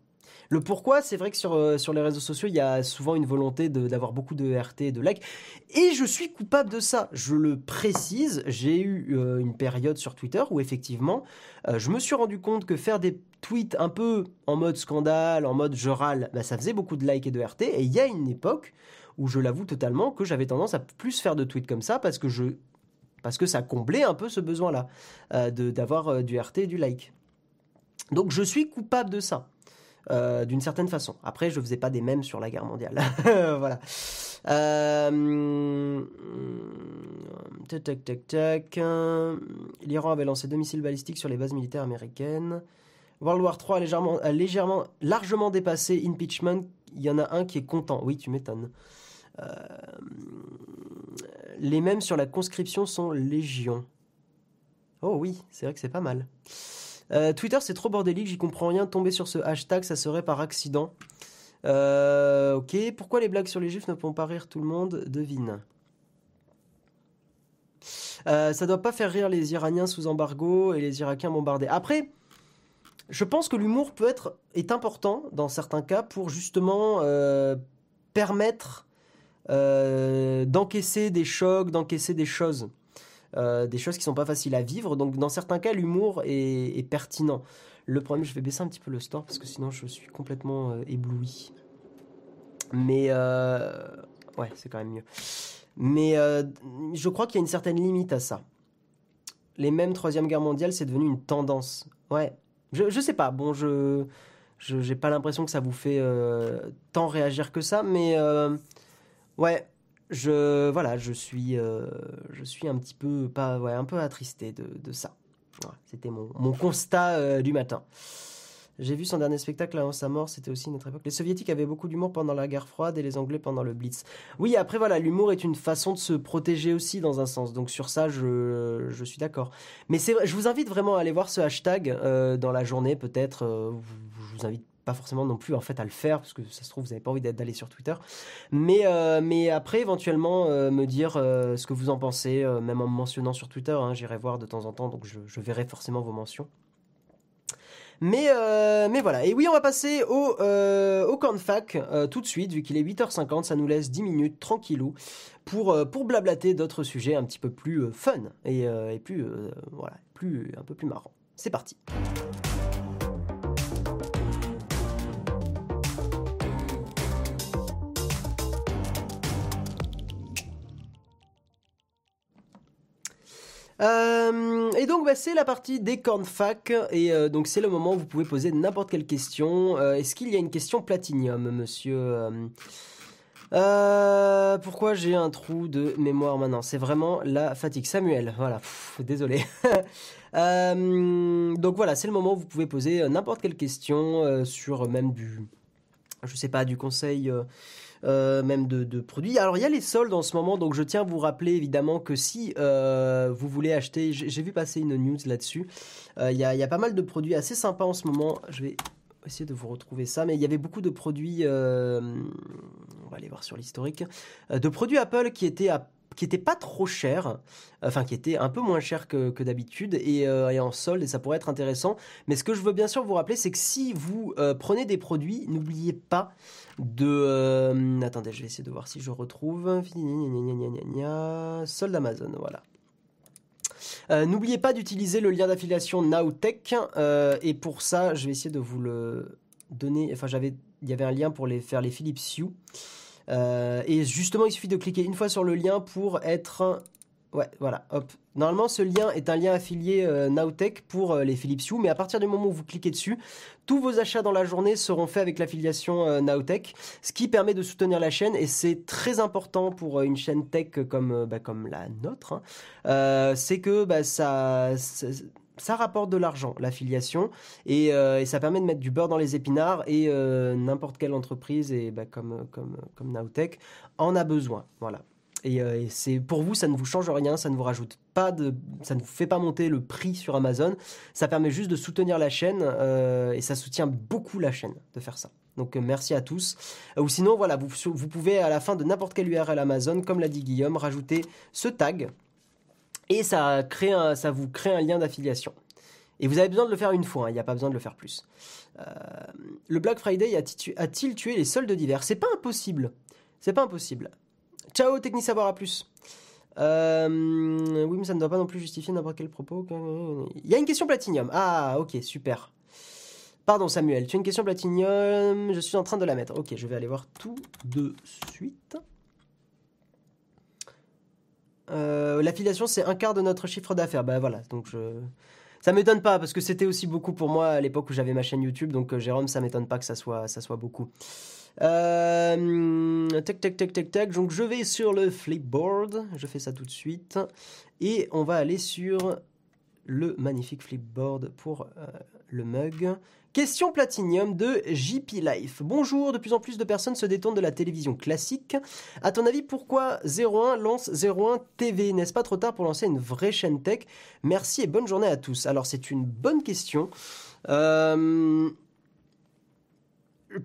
Le pourquoi, c'est vrai que sur, euh, sur les réseaux sociaux, il y a souvent une volonté d'avoir beaucoup de RT et de likes. Et je suis coupable de ça. Je le précise, j'ai eu euh, une période sur Twitter où effectivement, euh, je me suis rendu compte que faire des tweets un peu en mode scandale, en mode je râle, bah, ça faisait beaucoup de likes et de RT. Et il y a une époque où je l'avoue totalement que j'avais tendance à plus faire de tweets comme ça parce que je parce que ça comblait un peu ce besoin-là d'avoir du RT et du like. Donc je suis coupable de ça. Euh, d'une certaine façon. Après, je faisais pas des mèmes sur la guerre mondiale. [LAUGHS] voilà. Euh... Tac, tac, tac. L'Iran avait lancé deux missiles balistiques sur les bases militaires américaines. World War 3 a légèrement, a légèrement, largement dépassé Impeachment. Il y en a un qui est content. Oui, tu m'étonnes. Euh... Les mèmes sur la conscription sont légion. Oh oui, c'est vrai que c'est pas mal. Euh, Twitter, c'est trop bordélique, j'y comprends rien. Tomber sur ce hashtag, ça serait par accident. Euh, ok, pourquoi les blagues sur les juifs ne font pas rire tout le monde? Devine. Euh, ça doit pas faire rire les Iraniens sous embargo et les Irakiens bombardés. Après, je pense que l'humour peut être est important dans certains cas pour justement permettre d'encaisser des chocs, d'encaisser des choses. Euh, des choses qui sont pas faciles à vivre. Donc dans certains cas, l'humour est, pertinent. Le problème, je vais baisser un petit peu le store parce que sinon je suis complètement euh, ébloui. Mais euh, ouais, c'est quand même mieux. Mais je crois qu'il y a une certaine limite à ça. les mêmes Troisième Guerre mondiale, c'est devenu une tendance. Ouais. Je, je sais pas. Bon, je je n'ai pas l'impression que ça vous fait tant réagir que ça, mais ouais, je voilà, je suis euh, je suis un petit peu pas ouais, un peu attristé de, de ça. C'était mon, mon constat du matin. J'ai vu son dernier spectacle avant sa mort, c'était aussi notre époque. Les soviétiques avaient beaucoup d'humour pendant la guerre froide et les anglais pendant le blitz. Oui, après voilà, l'humour est une façon de se protéger aussi dans un sens. Donc sur ça, je, je suis d'accord. Mais je vous invite vraiment à aller voir ce hashtag euh, dans la journée peut-être. Euh, je vous invite forcément non plus en fait à le faire parce que ça se trouve vous n'avez pas envie d'aller sur Twitter mais euh, mais après éventuellement me dire ce que vous en pensez même en me mentionnant sur Twitter hein, j'irai voir de temps en temps donc je, verrai forcément vos mentions mais, euh, mais voilà. Et oui, on va passer au, euh, au cornfac euh, tout de suite, vu qu'il est 8h50, ça nous laisse 10 minutes tranquillou pour, euh, pour blablater d'autres sujets un petit peu plus euh, fun et, et plus, voilà, plus, un peu plus marrant. C'est parti. Euh, et donc bah, c'est la partie des cornfac et euh, donc c'est le moment où vous pouvez poser n'importe quelle question. Euh, est-ce qu'il y a une question platinium, monsieur Pourquoi j'ai un trou de mémoire maintenant? C'est vraiment la fatigue. Samuel, voilà, désolé. [LAUGHS] donc voilà, c'est le moment où vous pouvez poser n'importe quelle question sur même du, je sais pas, du conseil euh, même de, produits. Alors il y a les soldes en ce moment, donc je tiens à vous rappeler évidemment que si euh, vous voulez acheter, j'ai vu passer une news là-dessus, euh, il y, a, pas mal de produits assez sympas en ce moment. Je vais essayer de vous retrouver ça, mais il y avait beaucoup de produits, on va aller voir sur l'historique, de produits Apple qui étaient à qui était pas trop cher, enfin qui était un peu moins cher que, d'habitude et, en solde et ça pourrait être intéressant. Mais ce que je veux bien sûr vous rappeler, c'est que si vous prenez des produits, n'oubliez pas de... Euh, attendez, je vais essayer de voir si je retrouve. Solde Amazon, voilà. Euh, n'oubliez pas d'utiliser le lien d'affiliation Nowtech. Euh, et pour ça, je vais essayer de vous le donner. Enfin, j'avais, il y avait un lien pour les faire les Philips Hue. Et justement, il suffit de cliquer une fois sur le lien pour être Ouais, voilà, hop. Normalement, ce lien est un lien affilié euh, Nowtech pour euh, les Philips Hue, mais à partir du moment où vous cliquez dessus, tous vos achats dans la journée seront faits avec l'affiliation euh, Nowtech, ce qui permet de soutenir la chaîne et c'est très important pour une chaîne tech comme, bah, comme la nôtre. Hein. c'est que bah, ça, ça rapporte de l'argent, l'affiliation, et, et, ça permet de mettre du beurre dans les épinards, et n'importe quelle entreprise, et bah, comme, comme, comme Nowtech, en a besoin. Voilà. Euh, et, c'est pour vous, ça ne vous change rien, ça ne vous rajoute pas de, ça ne vous fait pas monter le prix sur Amazon. Ça permet juste de soutenir la chaîne euh, et ça soutient beaucoup la chaîne de faire ça. Donc euh, merci à tous. ou sinon voilà, vous, vous pouvez à la fin de n'importe quelle URL Amazon, comme l'a dit Guillaume, rajouter ce tag et ça vous crée un lien d'affiliation. Et vous avez besoin de le faire une fois, hein, il n'y a pas besoin de le faire plus. le Black Friday a-t-il tué les soldes d'hiver? C'est pas impossible. C'est pas impossible. Ciao, Techni Savoir, à plus. Euh, oui, mais ça ne doit pas non plus justifier n'importe quel propos. Il y a une question Platinium. Ah, ok, super. Pardon, Samuel, tu as une question Platinium. Je suis en train de la mettre. Ok, je vais aller voir tout de suite. Euh, L'affiliation, c'est un quart de notre chiffre d'affaires. Ben voilà, donc je. Ça m'étonne pas parce que c'était aussi beaucoup pour moi à l'époque où j'avais ma chaîne YouTube. Donc euh, Jérôme, ça m'étonne pas que ça soit, ça soit beaucoup. Euh, tac, tac, tac, tac, tac. Donc je vais sur le Flipboard. Je fais ça tout de suite. Et on va aller sur le magnifique Flipboard pour euh, le mug. Question Platinium de JP Life. Bonjour, de plus en plus de personnes se détournent de la télévision classique. À ton avis, pourquoi 01 lance 01 TV N'est-ce pas trop tard pour lancer une vraie chaîne tech? Merci et bonne journée à tous. Alors c'est une bonne question. Euh,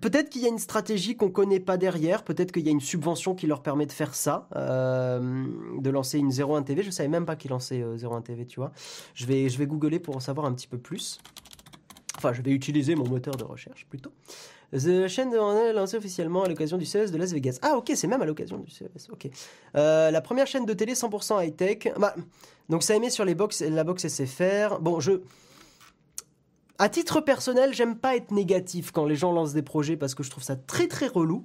Peut-être qu'il y a une stratégie qu'on connaît pas derrière, peut-être qu'il y a une subvention qui leur permet de faire ça, euh, de lancer une 01 TV. Je savais même pas qu'ils lançaient 01 TV, tu vois. Je vais, je vais googler pour en savoir un petit peu plus. Je vais utiliser mon moteur de recherche plutôt. La chaîne de est lancée officiellement à l'occasion du CES de Las Vegas. Ah ok, c'est même à l'occasion du CES. Ok. Euh, la première chaîne de télé 100% high tech. Bah, donc ça émet sur les box, la box SFR. Bon, je à titre personnel, j'aime pas être négatif quand les gens lancent des projets parce que je trouve ça très très relou.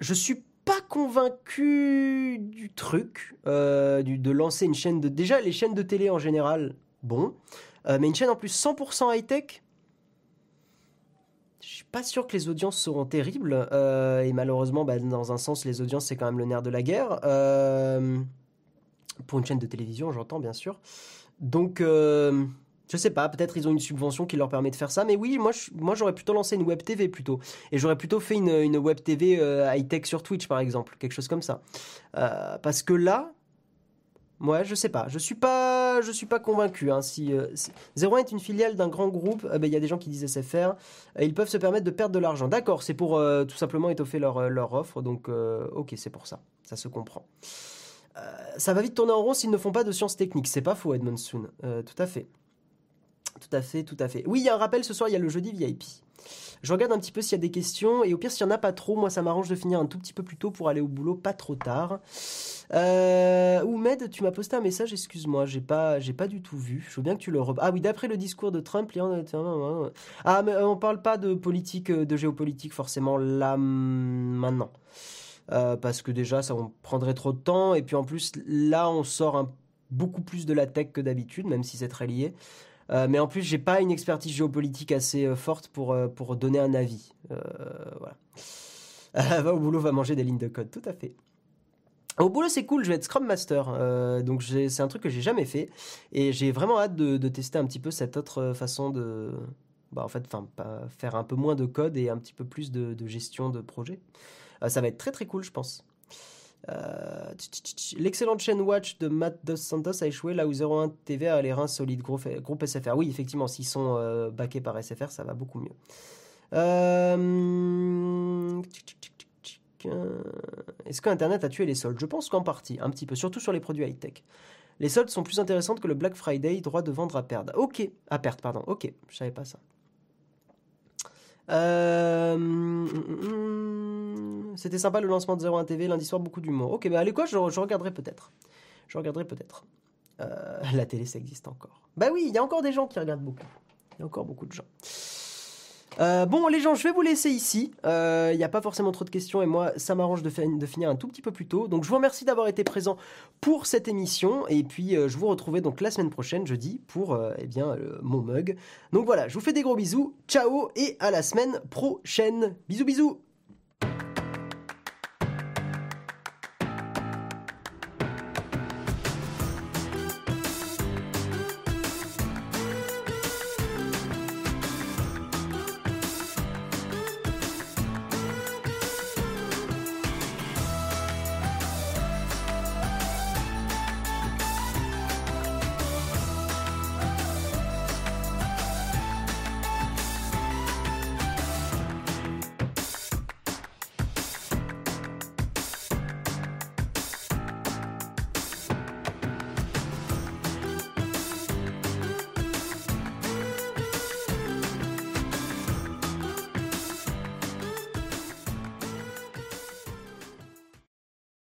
Je suis pas convaincu du truc, euh, de lancer une chaîne de. Déjà, les chaînes de télé en général, bon. Euh, mais une chaîne en plus 100% high-tech, je suis pas sûr que les audiences seront terribles. Euh, et malheureusement, bah, dans un sens, les audiences, c'est quand même le nerf de la guerre. pour une chaîne de télévision, j'entends bien sûr. Donc, je sais pas, peut-être ils ont une subvention qui leur permet de faire ça, mais oui, moi, moi j'aurais plutôt lancé une web TV plutôt. Et j'aurais plutôt fait une, web TV euh, high-tech sur Twitch par exemple, quelque chose comme ça. Euh, parce que là, ouais, je sais pas, je suis pas, je suis pas convaincu. Hein, si, 01 euh, est une filiale d'un grand groupe, ben, il y a des gens qui disent SFR, ils peuvent se permettre de perdre de l'argent. D'accord, c'est pour tout simplement étoffer leur, leur offre, donc ok, c'est pour ça, ça se comprend. ça va vite tourner en rond s'ils ne font pas de sciences techniques, c'est pas faux Edmond Soon, tout à fait. Tout à fait, tout à fait. Oui, il y a un rappel ce soir, il y a le jeudi VIP. Je regarde un petit peu s'il y a des questions et au pire s'il n'y en a pas trop, moi ça m'arrange de finir un tout petit peu plus tôt pour aller au boulot, pas trop tard. Euh, Oumed, tu m'as posté un message, excuse-moi, j'ai pas, j'ai pas du tout vu. Je veux bien que tu le. Ah oui, d'après le discours de Trump, ah mais on parle pas de politique, euh, de géopolitique forcément là maintenant, euh, parce que déjà ça prendrait trop de temps et puis en plus là on sort beaucoup plus de la tech que d'habitude, même si c'est très lié. Euh, mais en plus, j'ai pas une expertise géopolitique assez euh, forte pour, euh, pour donner un avis. voilà. va [LAUGHS] au boulot, va manger des lignes de code, tout à fait. Au boulot, c'est cool, je vais être Scrum Master. donc, c'est un truc que j'ai jamais fait. Et j'ai vraiment hâte de, tester un petit peu cette autre façon de. Bah, en fait, faire un peu moins de code et un petit peu plus de gestion de projet. ça va être très très cool, je pense. Euh, l'excellente chaîne Watch de Matt Dos Santos a échoué là où 01 TV a les reins solides. Groupe, SFR. Oui, effectivement, s'ils sont euh, backés par SFR, ça va beaucoup mieux. Euh, est-ce que Internet a tué les soldes? Je pense qu'en partie, un petit peu, surtout sur les produits high-tech. Les soldes sont plus intéressantes que le Black Friday, droit de vendre à perdre. Ok, à perte, pardon. Ok, je savais pas ça. Euh, c'était sympa le lancement de 01 TV lundi soir, beaucoup d'humour. Ok, bah allez quoi, je, regarderai peut-être. Je regarderai peut-être. Euh, [LAUGHS] la télé, ça existe encore. Bah oui, il y a encore des gens qui regardent beaucoup. Il y a encore beaucoup de gens. Euh, bon, les gens, je vais vous laisser ici. Il euh, n'y a pas forcément trop de questions et moi, ça m'arrange de, de, finir un tout petit peu plus tôt. Donc, je vous remercie d'avoir été présent pour cette émission et puis je vous retrouverai donc la semaine prochaine, jeudi, pour eh bien mon mug. Donc voilà, je vous fais des gros bisous. Ciao et à la semaine prochaine. Bisous, bisous.